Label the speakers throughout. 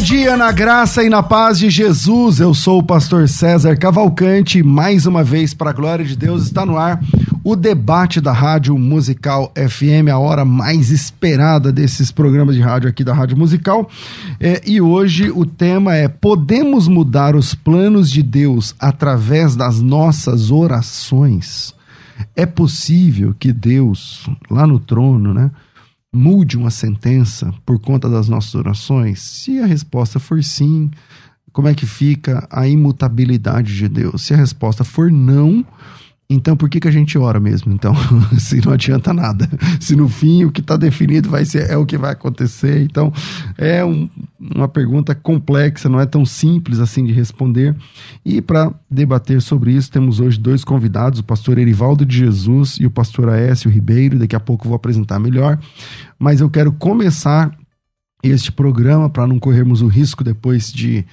Speaker 1: Bom dia na graça e na paz de Jesus. Eu sou o pastor César Cavalcante. Mais uma vez, para a glória de Deus, está no ar o debate da Rádio Musical FM, a hora mais esperada desses programas de rádio aqui da Rádio Musical. É, e hoje o tema é: Podemos mudar os planos de Deus através das nossas orações? É possível que Deus, lá no trono, né? Mude uma sentença por conta das nossas orações? Se a resposta for sim, como é que fica a imutabilidade de Deus? Se a resposta for não, então por que, que a gente ora mesmo? Então, se não adianta nada. Se no fim o que está definido vai ser é o que vai acontecer. Então, é um, uma pergunta complexa, não é tão simples assim de responder. E para debater sobre isso, temos hoje dois convidados, o pastor Erivaldo de Jesus e o pastor Aécio Ribeiro. Daqui a pouco eu vou apresentar melhor. Mas eu quero começar este programa para não corrermos o risco depois de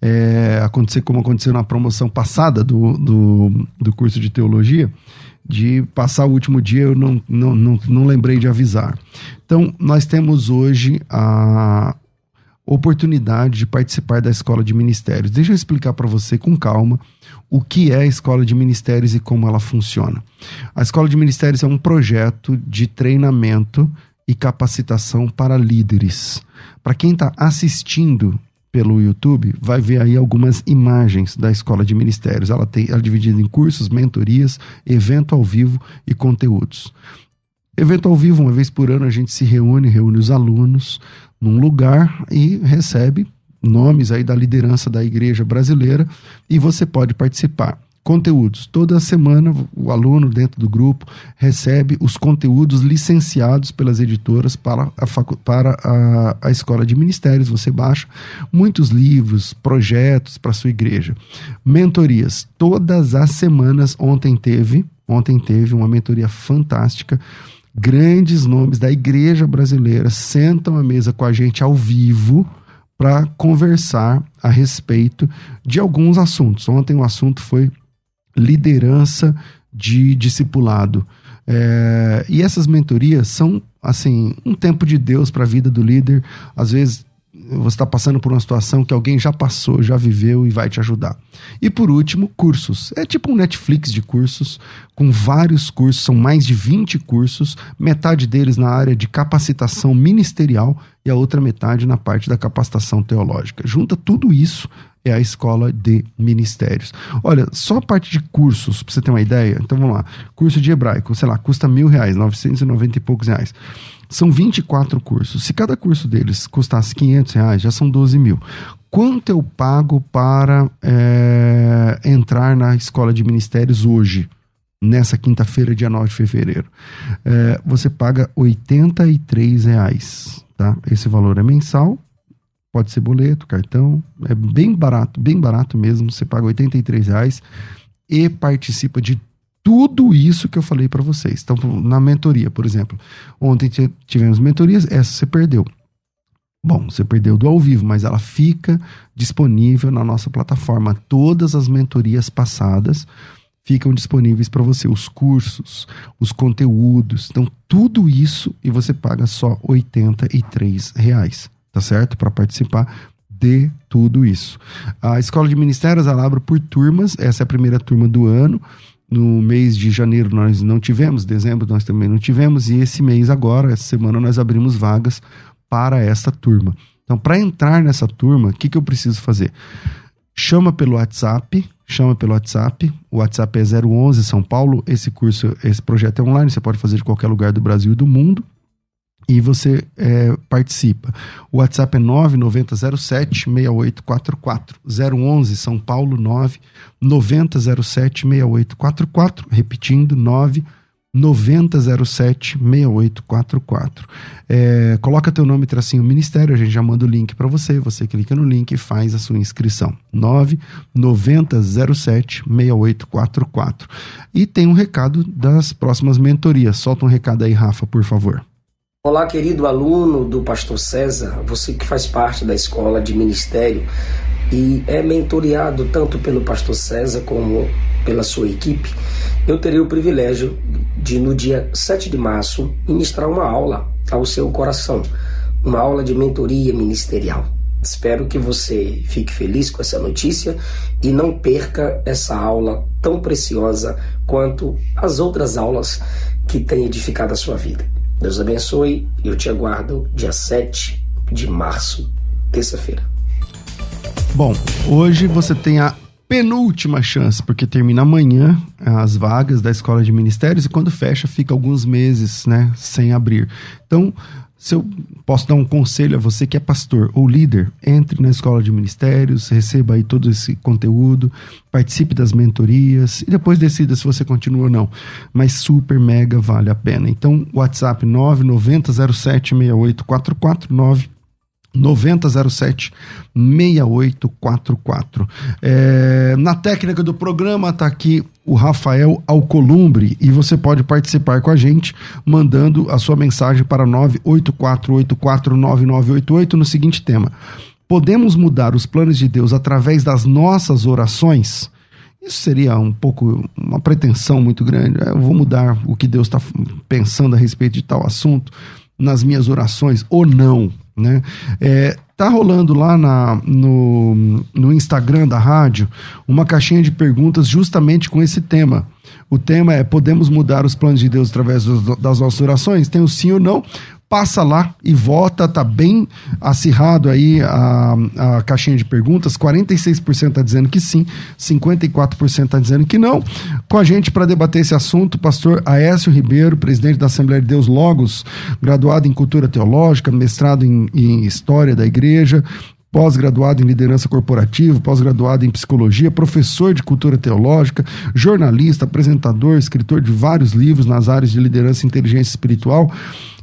Speaker 1: é, acontecer como aconteceu na promoção passada do, do, do, curso de teologia, de passar o último dia eu não, não, não, não lembrei de avisar. Então, nós temos hoje a oportunidade de participar da Escola de Ministérios. Deixa eu explicar para você com calma o que é a Escola de Ministérios e como ela funciona. A Escola de Ministérios é um projeto de treinamento e capacitação para líderes. Para quem está assistindo pelo YouTube, vai ver aí algumas imagens da Escola de Ministérios. Ela, tem, ela é dividida em cursos, mentorias, evento ao vivo e conteúdos. Evento ao vivo, uma vez por ano, a gente se reúne, reúne os alunos num lugar e recebe nomes aí da liderança da igreja brasileira e você pode participar conteúdos. Toda semana o aluno dentro do grupo recebe os conteúdos licenciados pelas editoras para a, para a, a escola de ministérios. Você baixa muitos livros, projetos para sua igreja. Mentorias. Todas as semanas, ontem teve, ontem teve uma mentoria fantástica. Grandes nomes da igreja brasileira sentam à mesa com a gente ao vivo para conversar a respeito de alguns assuntos. Ontem o assunto foi liderança de discipulado. É, e essas mentorias são, assim, um tempo de Deus para a vida do líder. Às vezes você está passando por uma situação que alguém já passou, já viveu e vai te ajudar. E por último, cursos. É tipo um Netflix de cursos, com vários cursos, são mais de 20 cursos, metade deles na área de capacitação ministerial e a outra metade na parte da capacitação teológica. Junta tudo isso é a escola de ministérios. Olha, só a parte de cursos, para você ter uma ideia, então vamos lá. Curso de hebraico, sei lá, custa mil reais, 990 e poucos reais. São 24 cursos. Se cada curso deles custasse 500 reais, já são 12 mil. Quanto eu pago para é, entrar na escola de ministérios hoje? Nessa quinta-feira, dia 9 de fevereiro. É, você paga 83 reais. Tá? Esse valor é mensal Pode ser boleto, cartão. É bem barato, bem barato mesmo. Você paga 83 reais e participa de tudo isso que eu falei para vocês. Então, na mentoria, por exemplo. Ontem tivemos mentorias, essa você perdeu. Bom, você perdeu do ao vivo, mas ela fica disponível na nossa plataforma. Todas as mentorias passadas ficam disponíveis para você, os cursos, os conteúdos. Então, tudo isso e você paga só 83 reais, tá certo? Para participar de tudo isso. A Escola de Ministérios ela abre por turmas, essa é a primeira turma do ano. No mês de janeiro nós não tivemos, dezembro nós também não tivemos, e esse mês agora, essa semana, nós abrimos vagas para essa turma. Então, para entrar nessa turma, o que, que eu preciso fazer? Chama pelo WhatsApp, chama pelo WhatsApp. O WhatsApp é 011 São Paulo. Esse curso, esse projeto é online, você pode fazer de qualquer lugar do Brasil e do mundo e você é, participa. O WhatsApp é 9907-6844. 011 São Paulo 9907-6844. Repetindo, 9007-6844. É, coloca teu nome, tracinho Ministério, a gente já manda o link para você. Você clica no link e faz a sua inscrição. 9907-6844. E tem um recado das próximas mentorias. Solta um recado aí, Rafa, por favor.
Speaker 2: Olá, querido aluno do Pastor César, você que faz parte da escola de ministério e é mentoreado tanto pelo Pastor César como pela sua equipe. Eu terei o privilégio de, no dia 7 de março, ministrar uma aula ao seu coração, uma aula de mentoria ministerial. Espero que você fique feliz com essa notícia e não perca essa aula tão preciosa quanto as outras aulas que têm edificado a sua vida. Deus abençoe e eu te aguardo dia 7 de março, terça-feira.
Speaker 1: Bom, hoje você tem a penúltima chance, porque termina amanhã as vagas da Escola de Ministérios e quando fecha fica alguns meses, né, sem abrir. Então, se eu posso dar um conselho a você que é pastor ou líder, entre na escola de ministérios, receba aí todo esse conteúdo, participe das mentorias e depois decida se você continua ou não. Mas super mega vale a pena. Então, WhatsApp 990076844 9007 6844. É, na técnica do programa está aqui o Rafael Alcolumbre e você pode participar com a gente mandando a sua mensagem para 984849988 no seguinte tema: Podemos mudar os planos de Deus através das nossas orações? Isso seria um pouco uma pretensão muito grande. Eu vou mudar o que Deus está pensando a respeito de tal assunto nas minhas orações ou não? Né? É, tá rolando lá na, no, no Instagram da rádio uma caixinha de perguntas justamente com esse tema. O tema é: podemos mudar os planos de Deus através das nossas orações? Tem o sim ou não passa lá e vota, tá bem acirrado aí a, a caixinha de perguntas, 46% tá dizendo que sim, 54% tá dizendo que não. Com a gente para debater esse assunto, pastor Aécio Ribeiro, presidente da Assembleia de Deus Logos, graduado em Cultura Teológica, mestrado em, em História da Igreja, pós-graduado em liderança corporativa, pós-graduado em psicologia, professor de cultura teológica, jornalista, apresentador, escritor de vários livros nas áreas de liderança e inteligência espiritual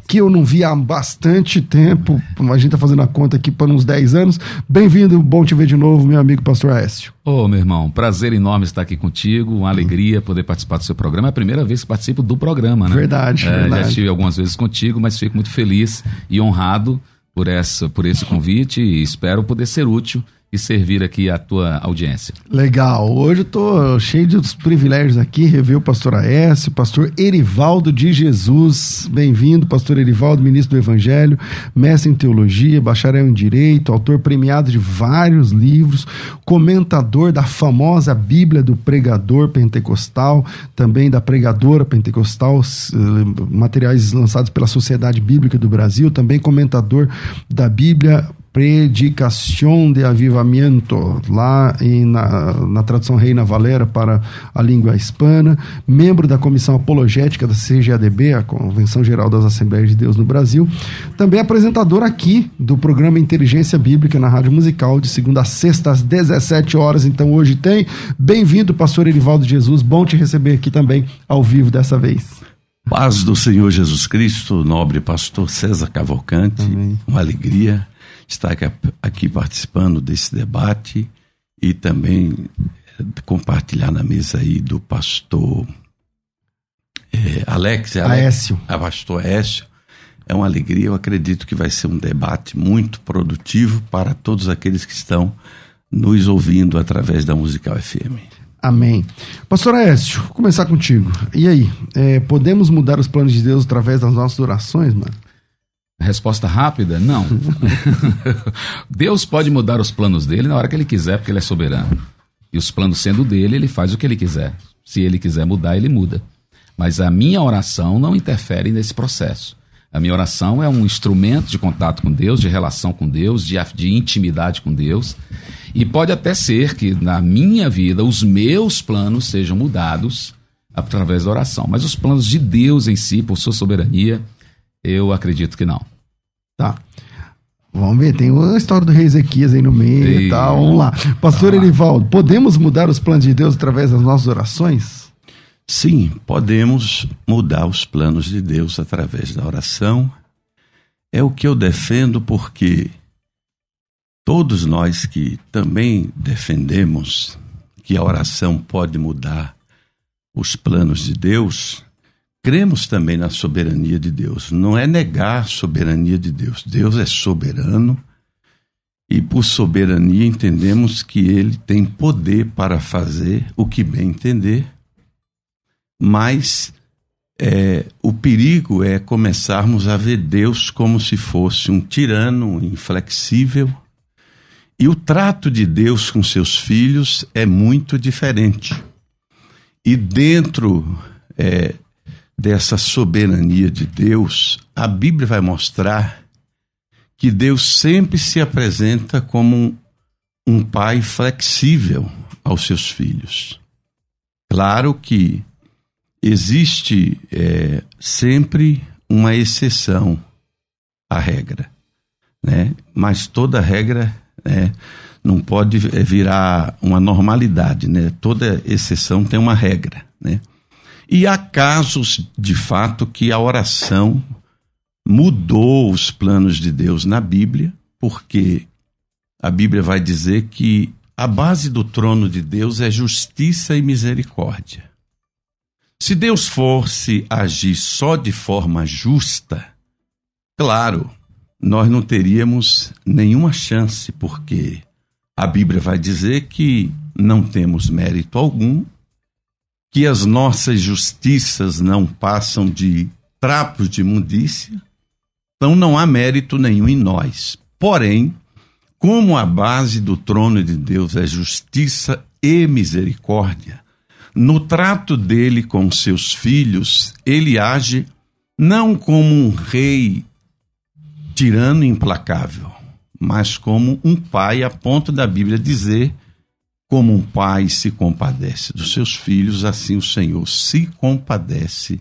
Speaker 1: que eu não vi há bastante tempo. A gente está fazendo a conta aqui para uns 10 anos. Bem-vindo, bom te ver de novo, meu amigo pastor Aécio.
Speaker 3: Ô, oh, meu irmão, prazer enorme estar aqui contigo, uma alegria poder participar do seu programa. É a primeira vez que participo do programa, né?
Speaker 1: Verdade,
Speaker 3: é,
Speaker 1: verdade.
Speaker 3: Já estive algumas vezes contigo, mas fico muito feliz e honrado por, essa, por esse convite e espero poder ser útil e servir aqui a tua audiência.
Speaker 1: Legal. Hoje eu tô cheio de privilégios aqui, rever o pastor Aécio, pastor Erivaldo de Jesus. Bem-vindo, pastor Erivaldo, ministro do Evangelho, mestre em teologia, bacharel em direito, autor premiado de vários livros, comentador da famosa Bíblia do pregador pentecostal, também da pregadora pentecostal, eh, materiais lançados pela Sociedade Bíblica do Brasil, também comentador da Bíblia Predicação de Avivamento, lá em, na, na tradução Reina Valera para a língua hispana, membro da Comissão Apologética da CGADB, a Convenção Geral das Assembleias de Deus no Brasil, também apresentador aqui do programa Inteligência Bíblica na Rádio Musical, de segunda a sexta às 17 horas, então hoje tem. Bem-vindo, pastor Erivaldo Jesus, bom te receber aqui também ao vivo dessa vez.
Speaker 4: Paz do Senhor Jesus Cristo, nobre pastor César Cavalcante, Amém. uma alegria estar aqui participando desse debate e também eh, compartilhar na mesa aí do pastor é, Alex,
Speaker 1: Alex Aécio.
Speaker 4: A pastor Aécio. é uma alegria. Eu acredito que vai ser um debate muito produtivo para todos aqueles que estão nos ouvindo através da Musical FM.
Speaker 1: Amém. Pastor Aécio, vou começar contigo. E aí, é, podemos mudar os planos de Deus através das nossas orações, mano?
Speaker 3: Resposta rápida? Não. Deus pode mudar os planos dele na hora que ele quiser, porque ele é soberano. E os planos sendo dele, ele faz o que ele quiser. Se ele quiser mudar, ele muda. Mas a minha oração não interfere nesse processo. A minha oração é um instrumento de contato com Deus, de relação com Deus, de, de intimidade com Deus. E pode até ser que na minha vida os meus planos sejam mudados através da oração. Mas os planos de Deus em si, por sua soberania, eu acredito que não.
Speaker 1: Tá. Vamos ver, tem a história do rei Ezequias aí no meio e tal. Vamos lá. Pastor tá. Elivaldo, podemos mudar os planos de Deus através das nossas orações?
Speaker 4: Sim, podemos mudar os planos de Deus através da oração. É o que eu defendo porque todos nós que também defendemos que a oração pode mudar os planos de Deus, cremos também na soberania de Deus. Não é negar a soberania de Deus. Deus é soberano e, por soberania, entendemos que ele tem poder para fazer o que bem entender, mas é, o perigo é começarmos a ver Deus como se fosse um tirano inflexível. E o trato de Deus com seus filhos é muito diferente. E dentro é, dessa soberania de Deus, a Bíblia vai mostrar que Deus sempre se apresenta como um, um pai flexível aos seus filhos. Claro que existe é, sempre uma exceção à regra, né? mas toda regra né, não pode virar uma normalidade, né? toda exceção tem uma regra. Né? E há casos, de fato, que a oração mudou os planos de Deus na Bíblia, porque a Bíblia vai dizer que a base do trono de Deus é justiça e misericórdia. Se Deus fosse agir só de forma justa, claro, nós não teríamos nenhuma chance, porque a Bíblia vai dizer que não temos mérito algum que as nossas justiças não passam de trapos de imundícia, então não há mérito nenhum em nós. Porém, como a base do trono de Deus é justiça e misericórdia, no trato dele com seus filhos, ele age não como um rei tirano implacável, mas como um pai, a ponto da Bíblia dizer como um pai se compadece dos seus filhos, assim o Senhor se compadece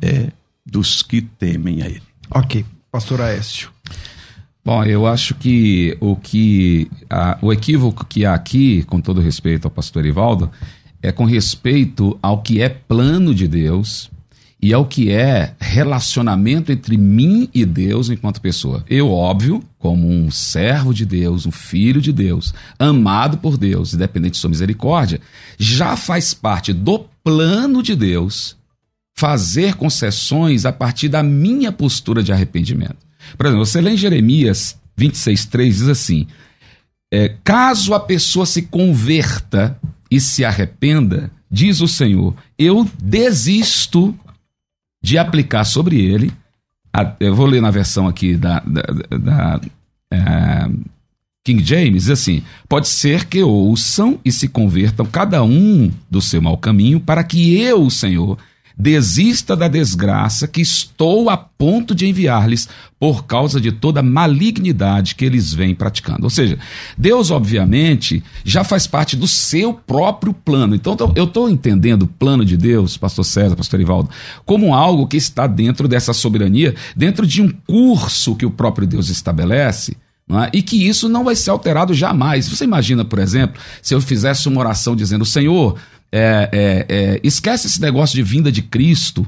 Speaker 4: é, dos que temem a Ele.
Speaker 1: Ok, Pastor Aécio.
Speaker 3: Bom, eu acho que o que a, o equívoco que há aqui, com todo respeito ao Pastor Ivaldo, é com respeito ao que é plano de Deus e ao que é relacionamento entre mim e Deus enquanto pessoa. Eu, óbvio, como um servo de Deus, um filho de Deus, amado por Deus, independente de sua misericórdia, já faz parte do plano de Deus fazer concessões a partir da minha postura de arrependimento. Por exemplo, você lê em Jeremias 26,3 diz assim: é, caso a pessoa se converta e se arrependa, diz o Senhor, eu desisto de aplicar sobre ele. A, eu vou ler na versão aqui da, da, da, é, King James, diz assim: pode ser que ouçam e se convertam cada um do seu mau caminho, para que eu, Senhor, desista da desgraça que estou a ponto de enviar-lhes por causa de toda a malignidade que eles vêm praticando. Ou seja, Deus, obviamente, já faz parte do seu próprio plano. Então, eu estou entendendo o plano de Deus, Pastor César, Pastor Ivaldo, como algo que está dentro dessa soberania, dentro de um curso que o próprio Deus estabelece. É? E que isso não vai ser alterado jamais. Você imagina, por exemplo, se eu fizesse uma oração dizendo: Senhor, é, é, é, esquece esse negócio de vinda de Cristo,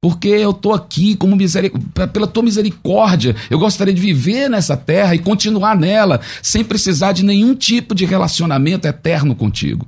Speaker 3: porque eu estou aqui como miseric... pela tua misericórdia. Eu gostaria de viver nessa terra e continuar nela, sem precisar de nenhum tipo de relacionamento eterno contigo.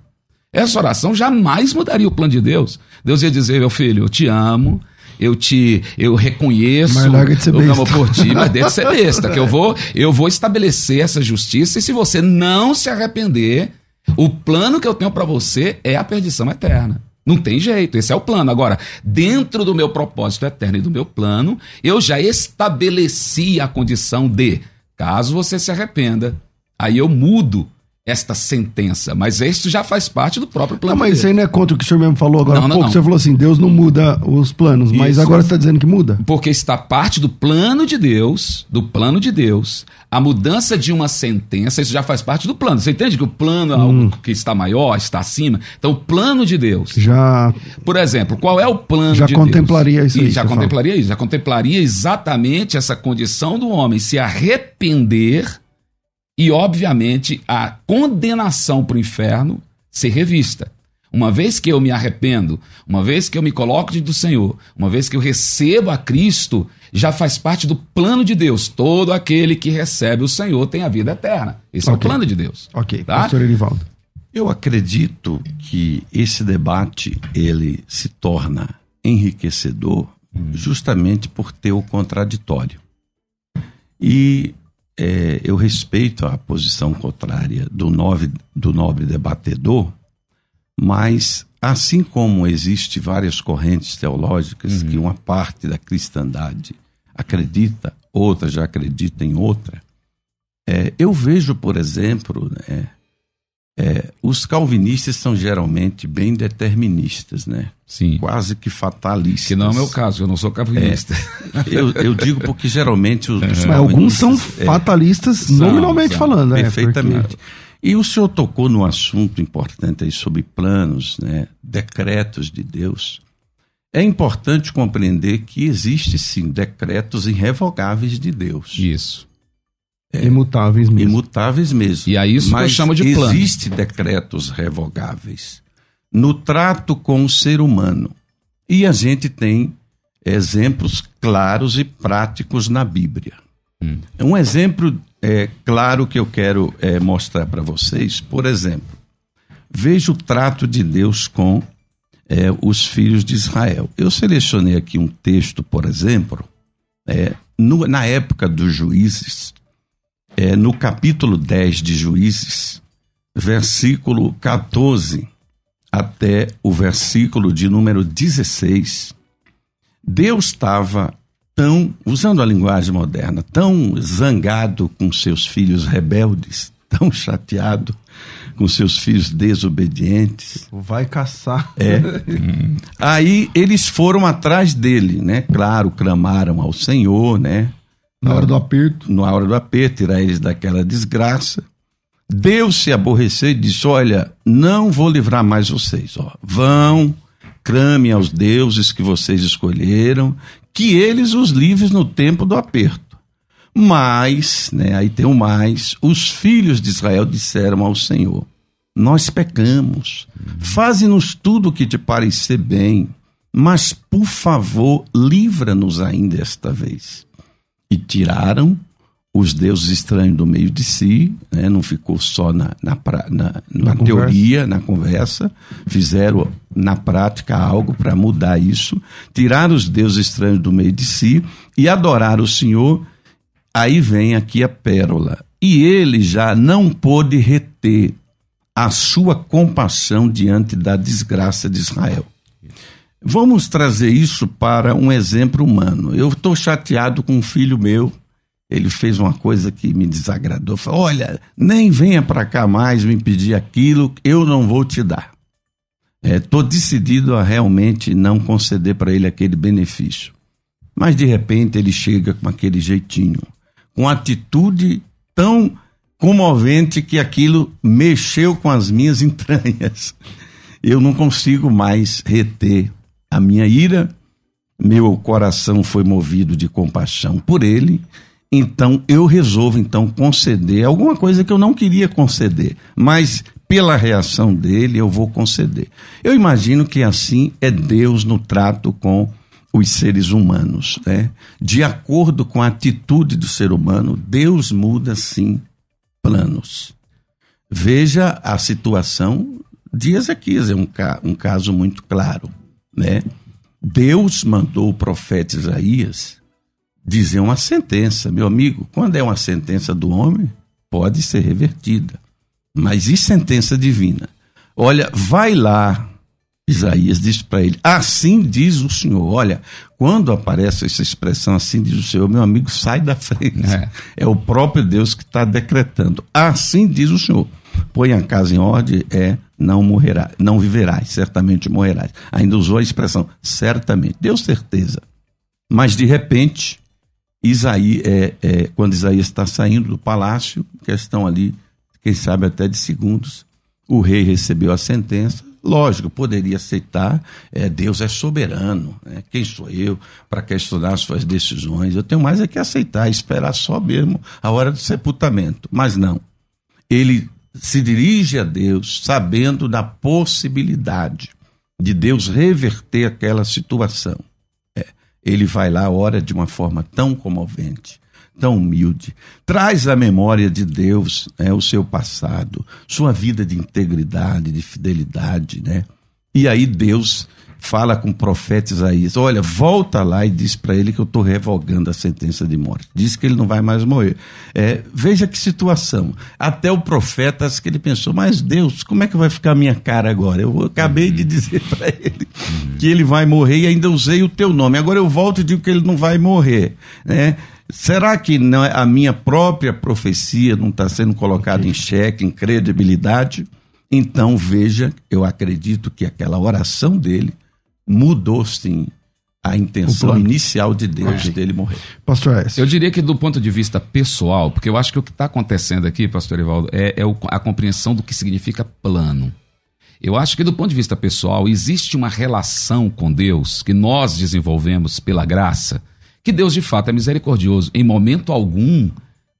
Speaker 3: Essa oração jamais mudaria o plano de Deus. Deus ia dizer, meu filho, eu te amo eu te eu reconheço o amor
Speaker 1: besta.
Speaker 3: por ti, mas deixa de ser besta, que eu vou eu vou estabelecer essa justiça e se você não se arrepender, o plano que eu tenho para você é a perdição eterna. Não tem jeito, esse é o plano. Agora, dentro do meu propósito eterno e do meu plano, eu já estabeleci a condição de, caso você se arrependa, aí eu mudo esta sentença. Mas isso já faz parte do próprio
Speaker 1: Não,
Speaker 3: plano.
Speaker 1: mas isso aí não é contra o que o senhor mesmo falou agora
Speaker 3: Não,
Speaker 1: há
Speaker 3: não,
Speaker 1: pouco.
Speaker 3: não.
Speaker 1: O senhor falou assim, Deus não muda os planos, mas
Speaker 3: Isso.
Speaker 1: agora você está dizendo que muda?
Speaker 3: Porque está parte do plano de Deus, do plano de Deus, a mudança de uma sentença, isso já faz parte do plano. Você entende que o plano é
Speaker 1: Hum.
Speaker 3: algo que está maior, está acima? Então, o plano de Deus.
Speaker 1: Já
Speaker 3: Por exemplo, qual é o plano
Speaker 1: Já
Speaker 3: de
Speaker 1: contemplaria
Speaker 3: Deus?
Speaker 1: isso aí,
Speaker 3: já
Speaker 1: você fala.
Speaker 3: contemplaria isso, já contemplaria exatamente essa condição do homem se arrepender e, obviamente, a condenação para o inferno ser revista. Uma vez que eu me arrependo, uma vez que eu me coloco diante do Senhor, uma vez que eu recebo a Cristo, já faz parte do plano de Deus. Todo aquele que recebe o Senhor tem a vida eterna. Esse é
Speaker 1: Ok.
Speaker 3: o plano de Deus.
Speaker 1: Ok,
Speaker 3: Tá?
Speaker 1: pastor Erivaldo.
Speaker 4: Eu acredito que esse debate ele se torna enriquecedor justamente por ter o contraditório. E é, eu respeito a posição contrária do, nove, do nobre debatedor, mas assim como existe várias correntes teológicas que uma parte da cristandade acredita, outra já acredita em outra, é, eu vejo, por exemplo, né, é, os calvinistas são geralmente bem deterministas, né?
Speaker 3: Sim.
Speaker 4: Quase que fatalistas.
Speaker 3: Que não é o meu caso, eu não sou calvinista.
Speaker 4: Eu, eu digo porque geralmente os, os
Speaker 1: Mas alguns são
Speaker 4: é,
Speaker 1: fatalistas,
Speaker 3: São,
Speaker 1: nominalmente
Speaker 3: são.
Speaker 1: falando. é,
Speaker 4: perfeitamente. E o senhor tocou num assunto importante aí sobre planos, né? decretos de Deus. É importante compreender que existe sim decretos irrevogáveis de Deus.
Speaker 3: Isso.
Speaker 1: Porque Imutáveis mesmo.
Speaker 4: Imutáveis mesmo.
Speaker 3: E é isso que eu
Speaker 4: Mas
Speaker 3: chamo de plano.
Speaker 4: Existe decretos revogáveis no trato com o ser humano. E a gente tem exemplos claros e práticos na Bíblia.
Speaker 3: Hum.
Speaker 4: Um exemplo é, claro que eu quero é, mostrar para vocês, por exemplo, veja o trato de Deus com é, os filhos de Israel. Eu selecionei aqui um texto, por exemplo, é, no- na época dos juízes, é, no capítulo 10 de Juízes, versículo 14 até o versículo de número 16, Deus estava tão, usando a linguagem moderna, tão zangado com seus filhos rebeldes, tão chateado com seus filhos desobedientes.
Speaker 1: Vai caçar.
Speaker 4: É. Aí eles foram atrás dele, né? Claro, clamaram ao Senhor, né?
Speaker 1: Na hora do aperto.
Speaker 4: na hora do aperto, tirar eles daquela desgraça. Deus se aborreceu e disse: Olha, não vou livrar mais vocês. Ó. Vão, clamem aos deuses que vocês escolheram, que eles os livrem no tempo do aperto. Mas, né, aí tem o mais, os filhos de Israel disseram ao Senhor: Nós pecamos, faze-nos tudo o que te parecer bem, mas por favor, livra-nos ainda esta vez e tiraram os deuses estranhos do meio de si, né? não ficou só na, na, na- na teoria, na conversa, fizeram na prática algo para mudar isso, tiraram os deuses estranhos do meio de si e adorar o Senhor. Aí vem aqui a pérola. E ele já não pôde reter a sua compaixão diante da desgraça de Israel. Vamos trazer isso para um exemplo humano. Eu estou chateado com um filho meu. Ele fez uma coisa que me desagradou. Falou: Olha, nem venha para cá mais me pedir aquilo, eu não vou te dar. Estou decidido a realmente não conceder para ele aquele benefício. Mas de repente ele chega com aquele jeitinho, com atitude tão comovente que aquilo mexeu com as minhas entranhas. Eu não consigo mais reter a minha ira, meu coração foi movido de compaixão por ele, então eu resolvo então conceder alguma coisa que eu não queria conceder, mas pela reação dele eu vou conceder. Eu imagino que assim é Deus no trato com os seres humanos, né? De acordo com a atitude do ser humano, Deus muda sim planos. Veja a situação de Ezequias, é um, ca um caso muito claro, né? Deus mandou o profeta Isaías dizer uma sentença. Meu amigo, quando é uma sentença do homem, pode ser revertida. Mas e sentença divina? Olha, vai lá, Isaías disse para ele: Assim diz o Senhor. Olha, quando aparece essa expressão, assim diz o Senhor, meu amigo, sai da frente. É, é o próprio Deus que está decretando. Assim diz o Senhor. Põe a casa em ordem, é não morrerá, não viverás, certamente morrerás. Ainda usou a expressão certamente, deu certeza. Mas de repente, Isaías, é, é, quando Isaías está saindo do palácio, questão ali, quem sabe até de segundos, o rei recebeu a sentença. Lógico, poderia aceitar, é, Deus é soberano, né? quem sou eu para questionar suas decisões? Eu tenho mais é que aceitar, esperar só mesmo a hora do sepultamento. Mas não. Ele se dirige a Deus sabendo da possibilidade de Deus reverter aquela situação. É, ele vai lá, ora de uma forma tão comovente, tão humilde, traz à memória de Deus né, o seu passado, sua vida de integridade, de fidelidade, né? E aí Deus fala com o profeta Isaías: Olha, volta lá e diz para ele que eu estou revogando a sentença de morte. Diz que ele não vai mais morrer. É, veja que situação. Até o profeta, que ele pensou: Mas Deus, como é que vai ficar a minha cara agora? Eu acabei de dizer para ele que ele vai morrer e ainda usei o teu nome. Agora eu volto e digo que ele não vai morrer. Né? Será que não é a minha própria profecia não está sendo colocada em xeque, em credibilidade? Então veja, eu acredito que aquela oração dele mudou sim a intenção inicial de Deus okay. dele morrer.
Speaker 3: Pastor S. Eu diria que do ponto de vista pessoal, porque eu acho que o que está acontecendo aqui, pastor Evaldo, é, é a compreensão do que significa plano. Eu acho que do ponto de vista pessoal, existe uma relação com Deus que nós desenvolvemos pela graça, que Deus de fato é misericordioso. Em momento algum,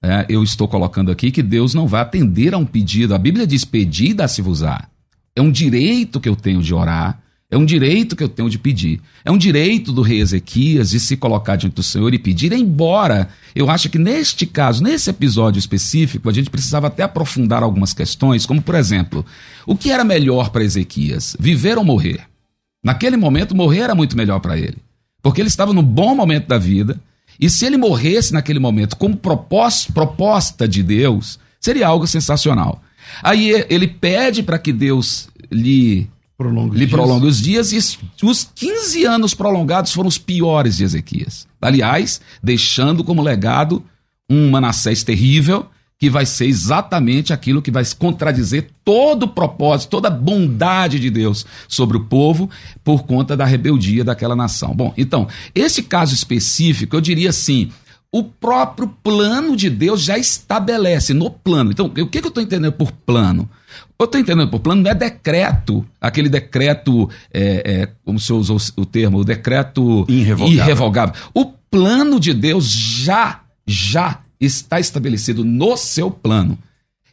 Speaker 3: é, eu estou colocando aqui que Deus não vai atender a um pedido. A Bíblia diz: pedir dá-se-vos-á. É um direito que eu tenho de orar é um direito que eu tenho de pedir. É um direito do rei Ezequias de se colocar diante do Senhor e pedir, embora eu acho que neste caso, nesse episódio específico, a gente precisava até aprofundar algumas questões, como por exemplo, o que era melhor para Ezequias? Viver ou morrer? Naquele momento, morrer era muito melhor para ele, porque ele estava no bom momento da vida, e se ele morresse naquele momento como proposta de Deus, seria algo sensacional. Aí ele pede para que Deus lhe prolonga lhe prolonga os dias, e os 15 anos prolongados foram os piores de Ezequias. Aliás, deixando como legado um Manassés terrível, que vai ser exatamente aquilo que vai contradizer todo o propósito, toda a bondade de Deus sobre o povo por conta da rebeldia daquela nação. Bom, então, esse caso específico, eu diria assim, o próprio plano de Deus já estabelece no plano. Então, o que, que eu estou entendendo por plano? Eu estou entendendo por plano, não é decreto, aquele decreto, é, é, como se usou o termo, o decreto irrevogável. irrevogável. O plano de Deus já, já está estabelecido no seu plano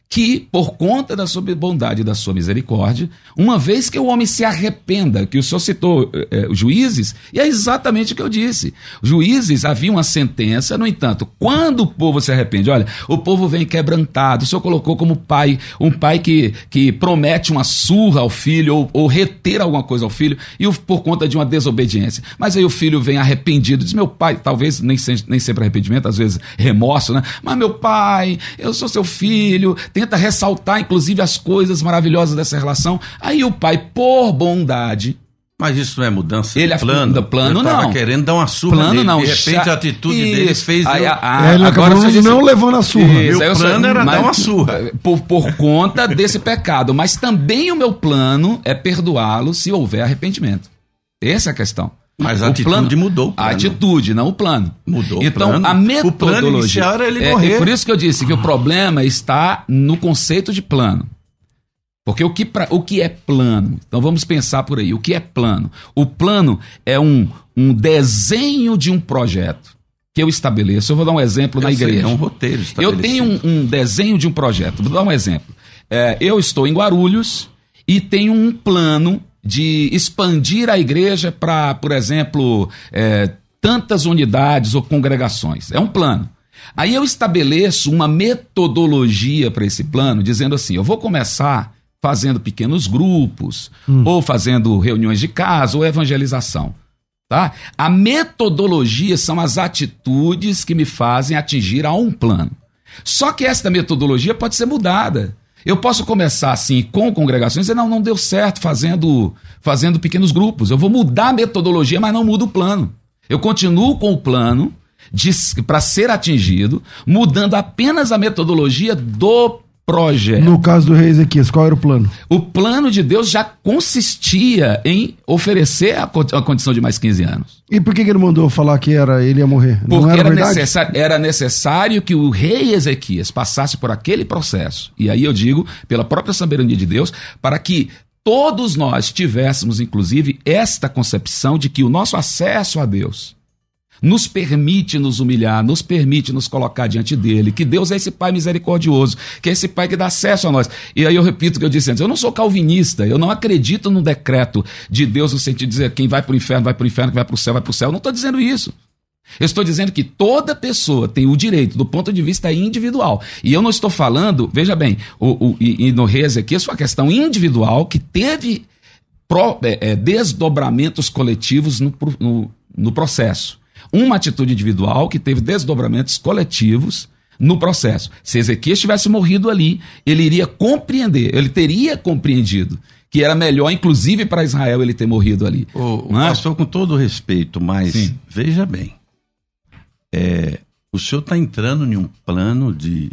Speaker 3: que, por conta da sua bondade e da sua misericórdia, uma vez que o homem se arrependa, que o senhor citou é, juízes, e é exatamente o que eu disse. Juízes havia uma sentença, no entanto, quando o povo se arrepende, olha, o povo vem quebrantado, o senhor colocou como pai, um pai que, que promete uma surra ao filho, ou, ou reter alguma coisa ao filho, e o, por conta de uma desobediência. Mas aí o filho vem arrependido, diz: meu pai, talvez nem, nem sempre arrependimento, às vezes remorso, né? Mas meu pai, eu sou seu filho tenta ressaltar, inclusive, as coisas maravilhosas dessa relação. Aí o pai, por bondade,
Speaker 4: mas isso não é mudança
Speaker 3: ele de plano. Do plano
Speaker 4: ele
Speaker 3: não.
Speaker 4: querendo dar uma surra
Speaker 3: plano
Speaker 4: nele.
Speaker 3: não.
Speaker 4: De repente a atitude isso. dele fez...
Speaker 1: Aí, eu... a, ele agora acabou disse... não levando a surra.
Speaker 4: Isso, meu plano só... era mas, dar uma surra.
Speaker 3: Por, por conta desse pecado. Mas também o meu plano é perdoá-lo se houver arrependimento. Essa é a questão.
Speaker 4: Mas a o atitude plano, mudou.
Speaker 3: A atitude, não o plano.
Speaker 4: Mudou
Speaker 3: então,
Speaker 4: o plano.
Speaker 3: a metodologia.
Speaker 4: O plano era ele é, morrer.
Speaker 3: É por isso que eu disse que o problema está no conceito de plano. Porque o que, pra, o que é plano? Então vamos pensar por aí. O que é plano? O plano é um, um desenho de um projeto que eu estabeleço. Eu vou dar um exemplo eu na igreja.
Speaker 4: é um roteiro
Speaker 3: Eu tenho um, um, desenho de um projeto. Vou dar um exemplo. É, eu estou em Guarulhos e tenho um plano de expandir a igreja para, por exemplo, é, tantas unidades ou congregações. É um plano. Aí eu estabeleço uma metodologia para esse plano, dizendo assim: eu vou começar fazendo pequenos grupos, hum. ou fazendo reuniões de casa, ou evangelização. Tá? A metodologia são as atitudes que me fazem atingir a um plano. Só que esta metodologia pode ser mudada. Eu posso começar assim com congregações e dizer, não, não deu certo fazendo, fazendo pequenos grupos. Eu vou mudar a metodologia, mas não mudo o plano. Eu continuo com o plano para ser atingido, mudando apenas a metodologia do projeto.
Speaker 1: No caso do rei Ezequias, qual era o plano?
Speaker 3: O plano de Deus já consistia em oferecer a, a condição de mais 15 anos.
Speaker 1: E por que, que ele mandou falar que era ele ia morrer?
Speaker 3: Porque Não era, era, necessário, era necessário que o rei Ezequias passasse por aquele processo. E aí eu digo, pela própria soberania de Deus, para que todos nós tivéssemos, inclusive, esta concepção de que o nosso acesso a Deus nos permite nos humilhar, nos permite nos colocar diante dele, que Deus é esse Pai misericordioso, que é esse Pai que dá acesso a nós. E aí eu repito o que eu disse antes: eu não sou calvinista, eu não acredito no decreto de Deus no sentido de dizer quem vai para o inferno vai para o inferno, quem vai para o céu vai para o céu. Eu não estou dizendo isso. Eu estou dizendo que toda pessoa tem o direito, do ponto de vista individual. E eu não estou falando, veja bem, o, o, e, e no Reis aqui, isso é uma questão individual que teve pro, é, é, desdobramentos coletivos no, no, no processo uma atitude individual que teve desdobramentos coletivos no processo. Se Ezequias tivesse morrido ali, ele iria compreender, ele teria compreendido que era melhor, inclusive para Israel, ele ter morrido ali.
Speaker 4: O, o é? pastor, com todo respeito, mas Sim. veja bem, é, o senhor está entrando em um plano de,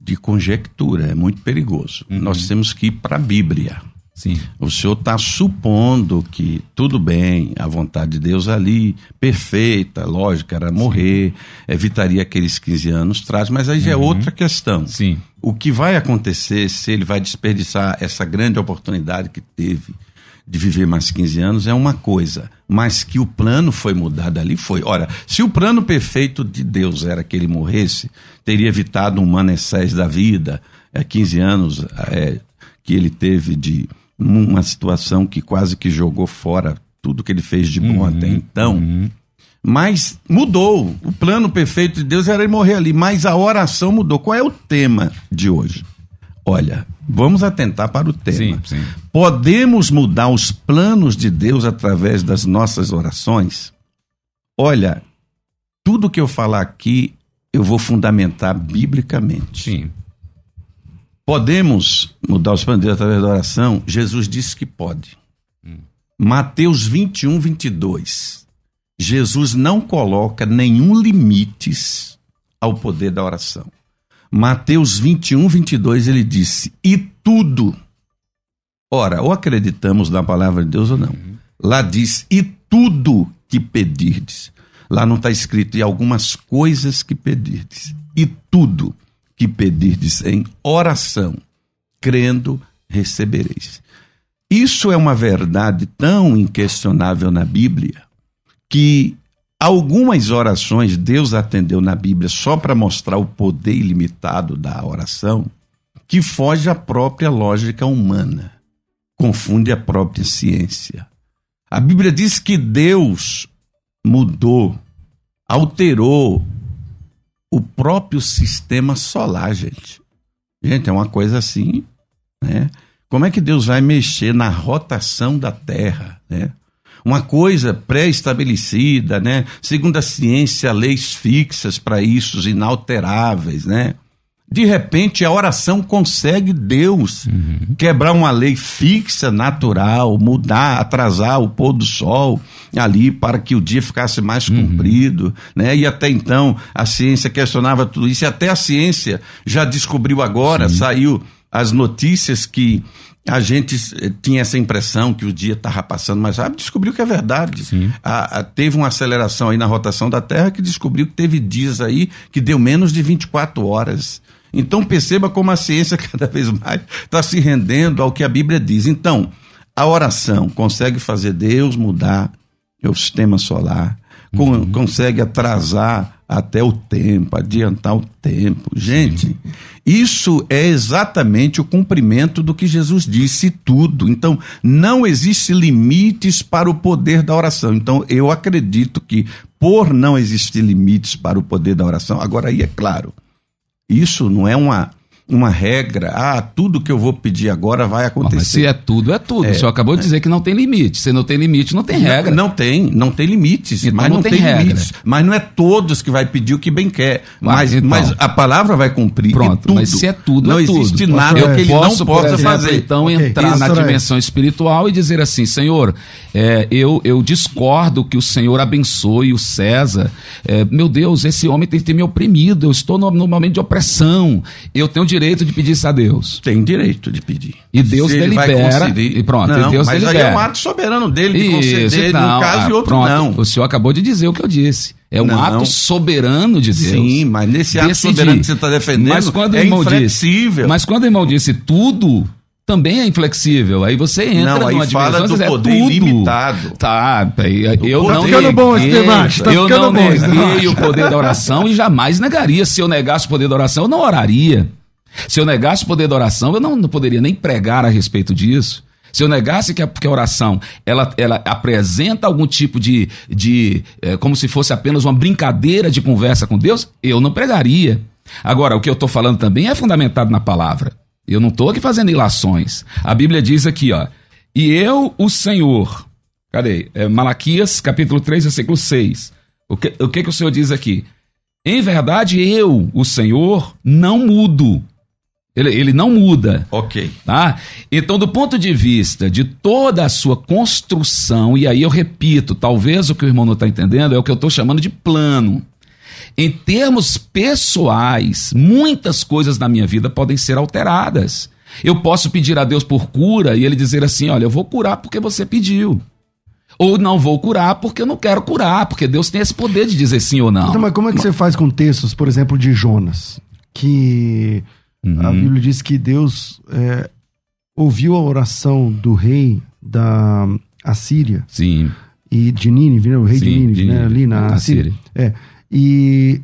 Speaker 4: de conjectura, é muito perigoso. Uhum. Nós temos que ir para a Bíblia.
Speaker 3: Sim.
Speaker 4: O senhor está supondo que tudo bem, a vontade de Deus ali, perfeita, lógica, era morrer, Sim. evitaria aqueles 15 anos atrás, mas aí já é uhum. é outra questão.
Speaker 3: Sim.
Speaker 4: O que vai acontecer se ele vai desperdiçar essa grande oportunidade que teve de viver mais 15 anos é uma coisa, mas que o plano foi mudado ali foi. Ora, se o plano perfeito de Deus era que ele morresse, teria evitado um manessés da vida, é, 15 anos é, que ele teve de numa situação que quase que jogou fora tudo que ele fez de bom uhum, até então. Uhum. Mas mudou. O plano perfeito de Deus era ele morrer ali, mas a oração mudou. Qual é o tema de hoje? Olha, vamos atentar para o tema. Sim, sim. Podemos mudar os planos de Deus através das nossas orações? Olha, tudo que eu falar aqui eu vou fundamentar biblicamente.
Speaker 3: Sim.
Speaker 4: Podemos mudar os planos através da oração? Jesus disse que pode. Hum. Mateus 21, 22. Jesus não coloca nenhum limites ao poder da oração. Mateus 21, 22, ele disse: E tudo. Ora, ou acreditamos na palavra de Deus ou não. Lá diz: E tudo que pedirdes. Lá não está escrito: E algumas coisas que pedirdes. E tudo que pedirdes em oração, crendo, recebereis. Isso é uma verdade tão inquestionável na Bíblia que algumas orações Deus atendeu na Bíblia só para mostrar o poder ilimitado da oração, que foge à própria lógica humana, confunde a própria ciência. A Bíblia diz que Deus mudou, alterou o próprio sistema solar, gente. Gente, é uma coisa assim, né? Como é que Deus vai mexer na rotação da Terra, né? Uma coisa pré-estabelecida, né? Segundo a ciência, leis fixas para isso, inalteráveis, né? De repente, a oração consegue Deus uhum. quebrar uma lei fixa, natural, mudar, atrasar o pôr do sol ali para que o dia ficasse mais uhum. comprido, né? E até então a ciência questionava tudo isso, e até a ciência já descobriu agora, Sim. saiu as notícias que a gente eh, tinha essa impressão que o dia estava passando mais rápido, descobriu que é verdade. A, a, teve uma aceleração aí na rotação da Terra que descobriu que teve dias aí que deu menos de 24 horas. Então perceba como a ciência cada vez mais está se rendendo ao que a Bíblia diz. Então, a oração consegue fazer Deus mudar o sistema solar, uhum. consegue atrasar até o tempo, adiantar o tempo. Gente, isso é exatamente o cumprimento do que Jesus disse tudo. Então, não existe limites para o poder da oração. Então, eu acredito que por não existir limites para o poder da oração, agora aí é claro, isso não é uma, uma regra, ah, tudo que eu vou pedir agora vai acontecer.
Speaker 3: Mas se é tudo, é tudo. É, o senhor acabou de dizer que não tem limite. Se não tem limite, não tem regra.
Speaker 4: Não, não tem, não tem limites. Então mas não, não tem, tem limites. Mas não é todos que vai pedir o que bem quer. Mas, então, mas a palavra vai cumprir.
Speaker 3: Pronto, mas se é tudo,
Speaker 4: não
Speaker 3: é tudo.
Speaker 4: existe nada eu que ele não possa exemplo, fazer.
Speaker 3: Então, okay. entrar Isso na dimensão espiritual e dizer assim, Senhor, é, eu, eu discordo que o Senhor abençoe o César. É, meu Deus, esse homem tem que ter me oprimido. Eu estou no, no momento de opressão. Eu tenho direito de pedir isso a Deus.
Speaker 4: Tem direito de pedir.
Speaker 3: E Deus delibera. E pronto,
Speaker 4: não,
Speaker 3: e Deus
Speaker 4: mas
Speaker 3: delibera.
Speaker 4: aí é um ato soberano dele de isso, conceder, não, um caso ah, e outro
Speaker 3: pronto,
Speaker 4: não.
Speaker 3: O senhor acabou de dizer o que eu disse. É um não. ato soberano de Deus.
Speaker 4: Sim, mas nesse ato decidir. soberano que você está defendendo
Speaker 3: mas quando é inflexível. Disse, mas quando o irmão disse tudo, também é inflexível. Aí você entra
Speaker 4: não,
Speaker 3: numa
Speaker 4: aí fala do poder é ilimitado.
Speaker 3: Tá, aí, eu
Speaker 1: tá
Speaker 3: não
Speaker 1: neguei, bom esse debate, tá
Speaker 3: eu não neguei o poder da oração e jamais negaria. Se eu negasse o poder da oração, eu não oraria. Se eu negasse o poder da oração, eu não, não poderia nem pregar a respeito disso. Se eu negasse que a, que a oração ela, ela apresenta algum tipo de. de é, como se fosse apenas uma brincadeira de conversa com Deus, eu não pregaria. Agora, o que eu estou falando também é fundamentado na palavra. Eu não estou aqui fazendo ilações. A Bíblia diz aqui, ó. E eu, o Senhor. Cadê? É Malaquias, capítulo 3, versículo 6. O que, o que, que o Senhor diz aqui? Em verdade, eu, o Senhor, não mudo. Ele, ele não muda.
Speaker 4: Ok.
Speaker 3: Tá? Então, do ponto de vista de toda a sua construção, e aí eu repito, talvez o que o irmão não está entendendo é o que eu estou chamando de plano. Em termos pessoais, muitas coisas na minha vida podem ser alteradas. Eu posso pedir a Deus por cura e ele dizer assim: olha, eu vou curar porque você pediu. Ou não vou curar porque eu não quero curar, porque Deus tem esse poder de dizer sim ou não.
Speaker 1: Então, mas como é que você faz com textos, por exemplo, de Jonas? Que Uhum. A Bíblia diz que Deus é, ouviu a oração do rei da Assíria.
Speaker 3: Sim.
Speaker 1: E de Nínive, né? O rei Sim, de Nínive, né? Ali na Assíria. Assíria. É. E,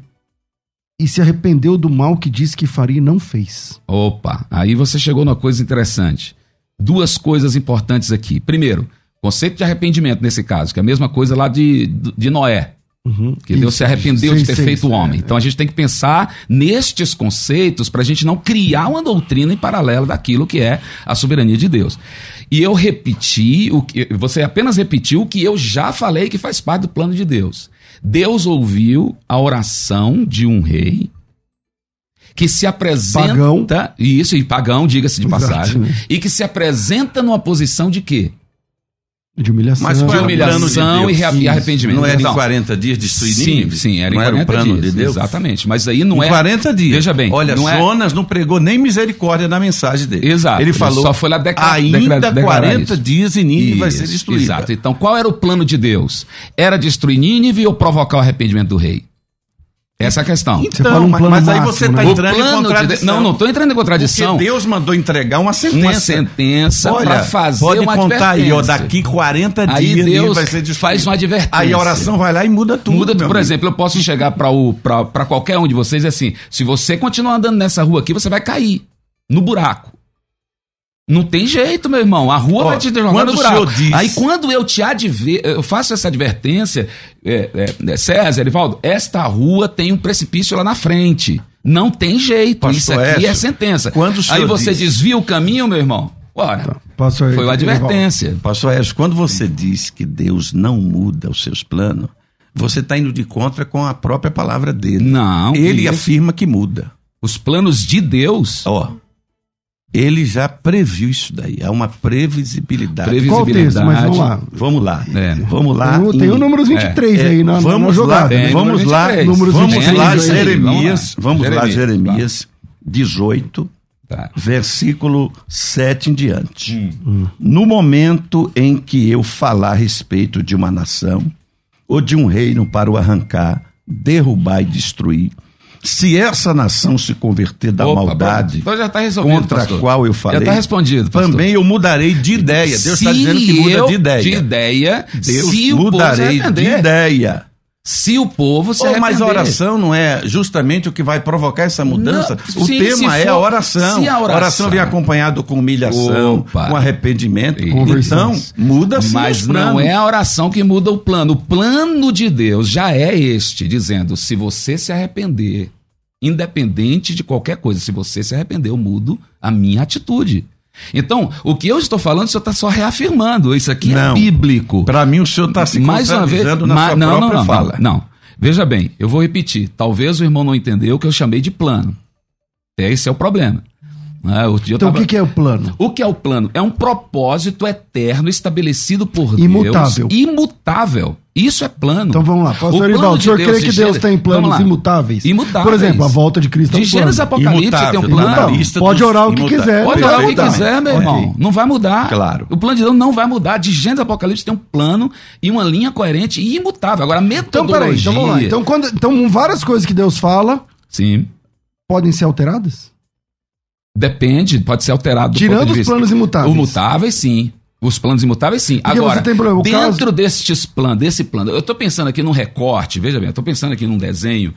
Speaker 1: e se arrependeu do mal que disse que faria e não fez.
Speaker 3: Opa, aí você chegou numa coisa interessante. Duas coisas importantes aqui. Primeiro, conceito de arrependimento nesse caso, que é a mesma coisa lá de, de Noé. Uhum, que Deus se arrependeu sim, de ter sim, feito o homem. É, então a gente tem que pensar nestes conceitos para a gente não criar uma doutrina em paralelo daquilo que é a soberania de Deus. E eu repeti, o que, você apenas repetiu o que eu já falei que faz parte do plano de Deus. Deus ouviu a oração de um rei que se apresenta.
Speaker 1: Pagão.
Speaker 3: Isso, e pagão, diga-se de passagem. Exato. E que se apresenta numa posição de quê?
Speaker 1: De humilhação.
Speaker 3: Mas de humilhação de e arrependimento.
Speaker 4: Não era em 40 dias destruir
Speaker 3: Sim, Nínive? sim, era em não 40 era o plano dias, de Deus. Exatamente. Mas aí não
Speaker 4: em
Speaker 3: é.
Speaker 4: 40 dias.
Speaker 3: Veja bem.
Speaker 4: Olha, não é- Jonas é... não pregou nem misericórdia na mensagem dele.
Speaker 3: Exato.
Speaker 4: Ele falou.
Speaker 3: Ele só foi lá declarar.
Speaker 4: Ainda 40 isso. dias e Nínive isso, vai ser destruída.
Speaker 3: Exato. Então qual era o plano de Deus? Era destruir Nínive ou provocar o arrependimento do rei? Essa é a questão.
Speaker 4: Então, um mas, mas aí você está né? entrando em contradição.
Speaker 3: De... Não, não estou entrando em contradição.
Speaker 4: Porque Deus mandou entregar uma sentença.
Speaker 3: Uma sentença para fazer
Speaker 4: pode
Speaker 3: uma
Speaker 4: contar aí, ó, daqui 40
Speaker 3: aí
Speaker 4: dias
Speaker 3: Deus vai ser destruído. faz uma advertência.
Speaker 4: Aí a oração vai lá e muda tudo.
Speaker 3: Muda, por amigo. exemplo, eu posso chegar para qualquer um de vocês e assim, se você continuar andando nessa rua aqui, você vai cair no buraco. Não tem jeito, meu irmão. A rua vai te jogar no buraco. Diz... Aí quando eu te adver... eu faço essa advertência, é, é, é, César, Erivaldo, esta rua tem um precipício lá na frente. Não tem jeito. Pastor Isso aqui Écio, é sentença.
Speaker 4: Quando
Speaker 3: Aí você diz... desvia o caminho, meu irmão. Ora, tá. Pastor, foi uma advertência.
Speaker 4: Pastor Écio, quando você diz que Deus não muda os seus planos, você está indo de contra com a própria palavra dele.
Speaker 3: Não.
Speaker 4: Ele isso. afirma que muda.
Speaker 3: Os planos de Deus.
Speaker 4: Ó. Oh ele já previu isso daí. Há uma previsibilidade.
Speaker 1: previsibilidade. Qual texto? Mas vamos lá.
Speaker 4: Vamos lá. É. Vamos lá.
Speaker 1: Tem, tem o número 23 é. aí na,
Speaker 4: vamos
Speaker 1: na
Speaker 4: Lá, tem, vamos lá. Número vamos lá, Jeremias. Vamos lá, Jeremias, Jeremias 18. Tá. Versículo 7 em diante. Hum. No momento em que eu falar a respeito de uma nação ou de um reino para o arrancar, derrubar e destruir, se essa nação se converter da Opa, maldade
Speaker 3: então já tá
Speaker 4: contra
Speaker 3: pastor.
Speaker 4: a qual eu falei,
Speaker 3: já está respondido,
Speaker 4: pastor. também eu mudarei de ideia. Deus está dizendo que muda de ideia.
Speaker 3: De ideia,
Speaker 4: Deus se mudarei de ideia.
Speaker 3: Se o povo se oh,
Speaker 4: Mas a oração não é justamente o que vai provocar essa mudança? Não, o sim, tema é a oração. A oração, a oração vem acompanhado com humilhação, Opa. com arrependimento. Então, muda sim
Speaker 3: Mas não é a oração que muda o plano. O plano de Deus já é este, dizendo: se você se arrepender, Independente de qualquer coisa. Se você se arrepender, eu mudo a minha atitude. Então, o que eu estou falando, o senhor está só reafirmando. Isso aqui
Speaker 4: Não.
Speaker 3: é bíblico.
Speaker 4: Para mim, o senhor está se
Speaker 3: Mais uma vez,
Speaker 4: na
Speaker 3: ma-
Speaker 4: sua
Speaker 3: não, não,
Speaker 4: própria
Speaker 3: não,
Speaker 4: fala.
Speaker 3: não, não. Veja bem, eu vou repetir. Talvez o irmão não entendeu o que eu chamei de plano. Esse é o problema. eu
Speaker 1: Então o
Speaker 3: tava-
Speaker 1: que, que é o plano?
Speaker 3: o que é o plano? É um propósito eterno estabelecido por
Speaker 1: Imutável.
Speaker 3: Deus. Imutável. Isso é plano.
Speaker 1: Então vamos lá.
Speaker 3: O
Speaker 1: Pastor
Speaker 3: plano
Speaker 1: Erivaldo, o
Speaker 3: de
Speaker 1: senhor
Speaker 3: Deus
Speaker 1: crê
Speaker 3: de
Speaker 1: que Deus tem planos imutáveis?
Speaker 3: Imutáveis.
Speaker 1: Por exemplo, a volta de Cristo é
Speaker 3: De
Speaker 1: um plano.
Speaker 3: Gênesis Apocalipse
Speaker 4: Imutável,
Speaker 3: tem um plano.
Speaker 4: lista
Speaker 1: Pode
Speaker 4: dos
Speaker 1: orar o que
Speaker 4: imutáveis.
Speaker 1: quiser.
Speaker 3: Pode orar o que quiser, meu irmão. Não vai mudar.
Speaker 4: Claro.
Speaker 3: O plano de Deus não vai mudar. De Gênesis Apocalipse tem um plano e uma linha coerente e imutável. Agora, a
Speaker 1: Então,
Speaker 3: metodologia...
Speaker 1: peraí, então vamos lá. Então, quando, então, várias coisas que Deus fala
Speaker 3: Sim.
Speaker 1: podem ser alteradas?
Speaker 3: Depende, pode ser alterado do
Speaker 1: Tirando
Speaker 3: ponto de
Speaker 1: os
Speaker 3: vista.
Speaker 1: planos imutáveis.
Speaker 3: Os mutáveis, sim. Os planos imutáveis, sim.
Speaker 1: Porque
Speaker 3: Agora,
Speaker 1: problema,
Speaker 3: dentro
Speaker 1: caso-
Speaker 3: destes planos, desse plano, eu estou pensando aqui num recorte, veja bem, eu estou pensando aqui num desenho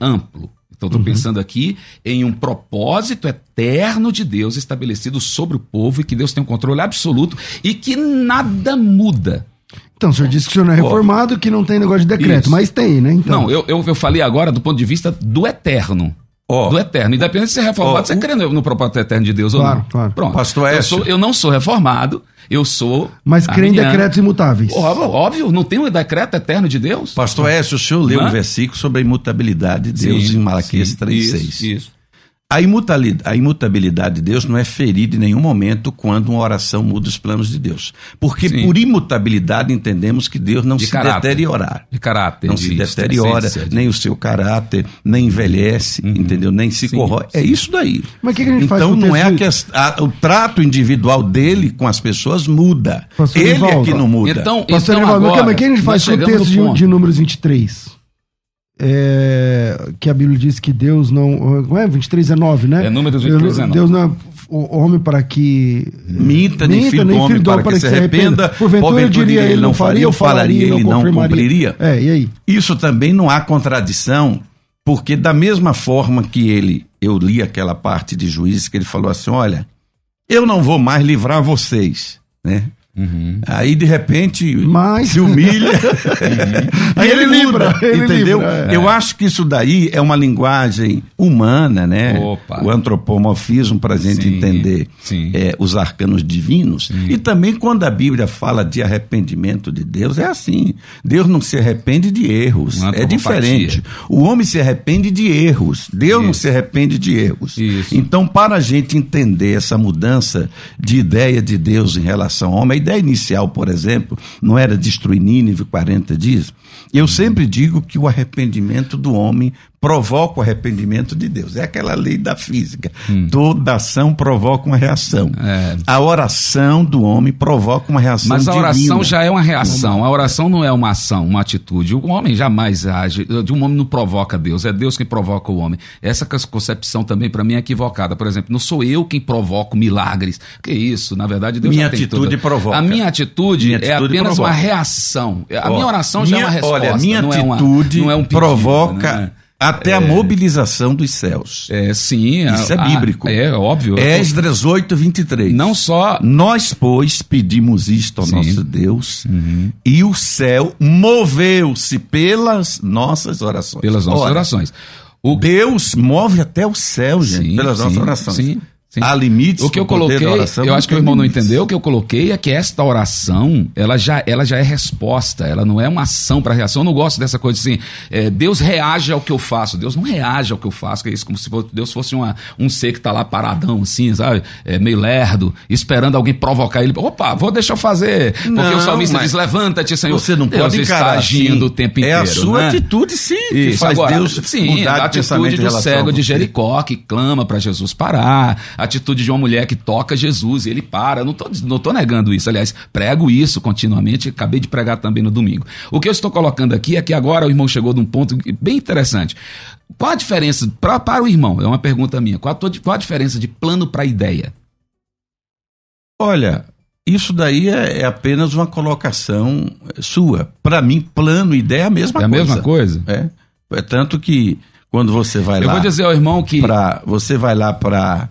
Speaker 3: amplo. Então,
Speaker 1: Uhum.
Speaker 3: estou pensando aqui em um propósito eterno de Deus estabelecido sobre o povo e que Deus tem um controle absoluto e que nada muda.
Speaker 1: Então, o senhor disse que o senhor não é reformado, que não tem negócio de decreto,
Speaker 3: Isso.
Speaker 1: mas tem, né? Então,
Speaker 3: Não, eu, eu, eu falei agora do ponto de vista do eterno.
Speaker 4: Ó,
Speaker 3: Do eterno. Independente de ser reformado,
Speaker 4: Ó,
Speaker 3: você crê no, no propósito eterno de Deus ou
Speaker 1: Claro,
Speaker 3: não.
Speaker 1: claro.
Speaker 3: Pronto.
Speaker 4: Pastor
Speaker 3: eu,
Speaker 4: Écio.
Speaker 3: sou- eu não sou reformado, eu sou.
Speaker 1: mas crê em decretos imutáveis.
Speaker 3: Óbvio, óbvio, não tem um decreto eterno de Deus?
Speaker 4: Pastor Écio, o senhor leu um versículo sobre a imutabilidade de Deus
Speaker 3: Sim,
Speaker 4: em Malaquias
Speaker 3: sim,
Speaker 4: 3,6.
Speaker 3: Isso, isso.
Speaker 4: A, imutali- a imutabilidade de Deus não é ferida em nenhum momento quando uma oração muda os planos de Deus. Porque
Speaker 3: Sim.
Speaker 4: por imutabilidade entendemos que Deus não
Speaker 3: De
Speaker 4: se
Speaker 3: caráter.
Speaker 4: deteriorar.
Speaker 3: De caráter.
Speaker 4: Não
Speaker 3: de
Speaker 4: se deteriora,
Speaker 3: de-
Speaker 4: nem o seu caráter, nem envelhece, entendeu? Nem se
Speaker 3: Sim,
Speaker 4: corrói. É isso daí.
Speaker 1: Mas o que que a gente faz
Speaker 4: então
Speaker 1: o
Speaker 4: não é a
Speaker 1: texto
Speaker 4: quest- a- o trato individual dele com as pessoas muda.
Speaker 1: Pastor
Speaker 4: Ele é
Speaker 1: Nivaldo,
Speaker 4: que não muda.
Speaker 3: Então,
Speaker 1: Pastor
Speaker 3: então
Speaker 1: mas
Speaker 3: agora,
Speaker 1: o que a gente faz com o texto de, de números 23? É, que a Bíblia diz que Deus não. Não é 23 é 9, né?
Speaker 3: É números 23 é 9.
Speaker 1: Deus não é o homem para que.
Speaker 4: Minta, nem filho do homem para que se arrependa.
Speaker 1: Porventura eu diria ele não faria, eu falaria, ele não
Speaker 4: cumpriria.
Speaker 1: cumpriria. É, e aí?
Speaker 4: Isso também não há contradição, porque da mesma forma que ele, eu li aquela parte de Juízes que ele falou assim, olha, eu não vou mais livrar vocês, né?
Speaker 3: Uhum.
Speaker 4: Aí de repente
Speaker 1: Mas-
Speaker 4: se humilha, aí ele,
Speaker 1: Ele
Speaker 4: muda,
Speaker 1: livra, ele
Speaker 4: entendeu?
Speaker 1: livra, é.
Speaker 4: Eu acho que isso daí é uma linguagem humana, né?
Speaker 3: Opa.
Speaker 4: O antropomorfismo para a gente
Speaker 3: Sim,
Speaker 4: entender
Speaker 3: sim.
Speaker 4: é, os arcanos divinos. E também quando a Bíblia fala de arrependimento de Deus, é assim. Deus não se arrepende de erros. É diferente. O homem se arrepende de erros. Deus não
Speaker 3: Isso.
Speaker 4: se arrepende de erros.
Speaker 3: Isso.
Speaker 4: Então, para a gente entender essa mudança de ideia de Deus em relação ao homem, ideia inicial, por exemplo, não era destruir Nínive 40 dias. Eu sempre digo que o arrependimento do homem provoca o arrependimento de Deus. É aquela lei da física. Toda ação provoca uma reação.
Speaker 3: Hum. É.
Speaker 4: A oração do homem provoca uma reação
Speaker 3: Mas a oração
Speaker 4: divina.
Speaker 3: já é uma reação. A oração não é uma ação, uma atitude. O homem jamais age. De um homem não provoca Deus. É Deus quem provoca o homem. Essa concepção também para mim é equivocada. Por exemplo, não sou eu quem provoco milagres. Que isso? Na verdade, Deus
Speaker 4: Minha atitude provoca.
Speaker 3: A minha atitude,
Speaker 4: Minha
Speaker 3: é
Speaker 4: atitude
Speaker 3: apenas
Speaker 4: provoca.
Speaker 3: uma reação. A
Speaker 4: Ó,
Speaker 3: minha oração já é uma
Speaker 4: minha-
Speaker 3: resposta.
Speaker 4: Olha, minha
Speaker 3: não é uma-
Speaker 4: atitude
Speaker 3: não é um pedido,
Speaker 4: provoca
Speaker 3: né?
Speaker 4: Até a mobilização dos céus.
Speaker 3: É, sim. a-
Speaker 4: Isso é
Speaker 3: a-
Speaker 4: bíblico.
Speaker 3: é óbvio.
Speaker 4: Esdras 8, 23.
Speaker 3: Não só
Speaker 4: Nós, pois, pedimos isto ao
Speaker 3: Sim. Uhum.
Speaker 4: nosso Deus, e o céu moveu-se pelas nossas orações.
Speaker 3: pelas nossas
Speaker 4: Ora,
Speaker 3: orações. O
Speaker 4: Deus move até o céu, gente,
Speaker 3: Sim,
Speaker 4: pelas
Speaker 3: sim,
Speaker 4: nossas orações.
Speaker 3: sim, sim.
Speaker 4: Há limites
Speaker 3: O que eu coloquei,
Speaker 4: oração,
Speaker 3: eu acho que o irmão não
Speaker 4: limites.
Speaker 3: entendeu. O que eu coloquei é que esta oração, ela já, ela já é resposta, ela não é uma ação para reação. Eu não gosto dessa coisa assim, é, Deus reage ao que eu faço. Deus não reage ao que eu faço, que é isso, como se Deus fosse uma, um ser que está lá paradão, assim, sabe? É, meio lerdo, esperando alguém provocar ele. Opa, vou deixar eu fazer. Porque
Speaker 4: Não,
Speaker 3: o salmista diz: levanta-te, Senhor.
Speaker 4: Você não
Speaker 3: Deus
Speaker 4: pode
Speaker 3: está
Speaker 4: encarar
Speaker 3: agindo
Speaker 4: assim.
Speaker 3: o tempo
Speaker 4: É
Speaker 3: inteiro.
Speaker 4: a sua
Speaker 3: né?
Speaker 4: atitude, sim, que
Speaker 3: Isso,
Speaker 4: faz
Speaker 3: agora,
Speaker 4: Deus
Speaker 3: sim,
Speaker 4: mudar
Speaker 3: a atitude do cego de. Jericó que clama para Jesus parar, a atitude de uma mulher que toca Jesus e ele para. Eu Não tô, não tô negando isso, aliás, prego isso continuamente, acabei de pregar também no domingo. O que eu estou colocando aqui é que agora o irmão chegou num ponto bem interessante. Qual a diferença, pra, para o irmão, é uma pergunta minha, qual a, qual a diferença de plano para ideia?
Speaker 4: Olha, isso daí é, é apenas uma colocação sua. Para mim, plano e ideia é a mesma
Speaker 3: é a
Speaker 4: coisa.
Speaker 3: mesma coisa?
Speaker 4: É. É tanto que quando você vai
Speaker 3: Eu
Speaker 4: lá
Speaker 3: vou dizer ao irmão que.
Speaker 4: para você vai lá para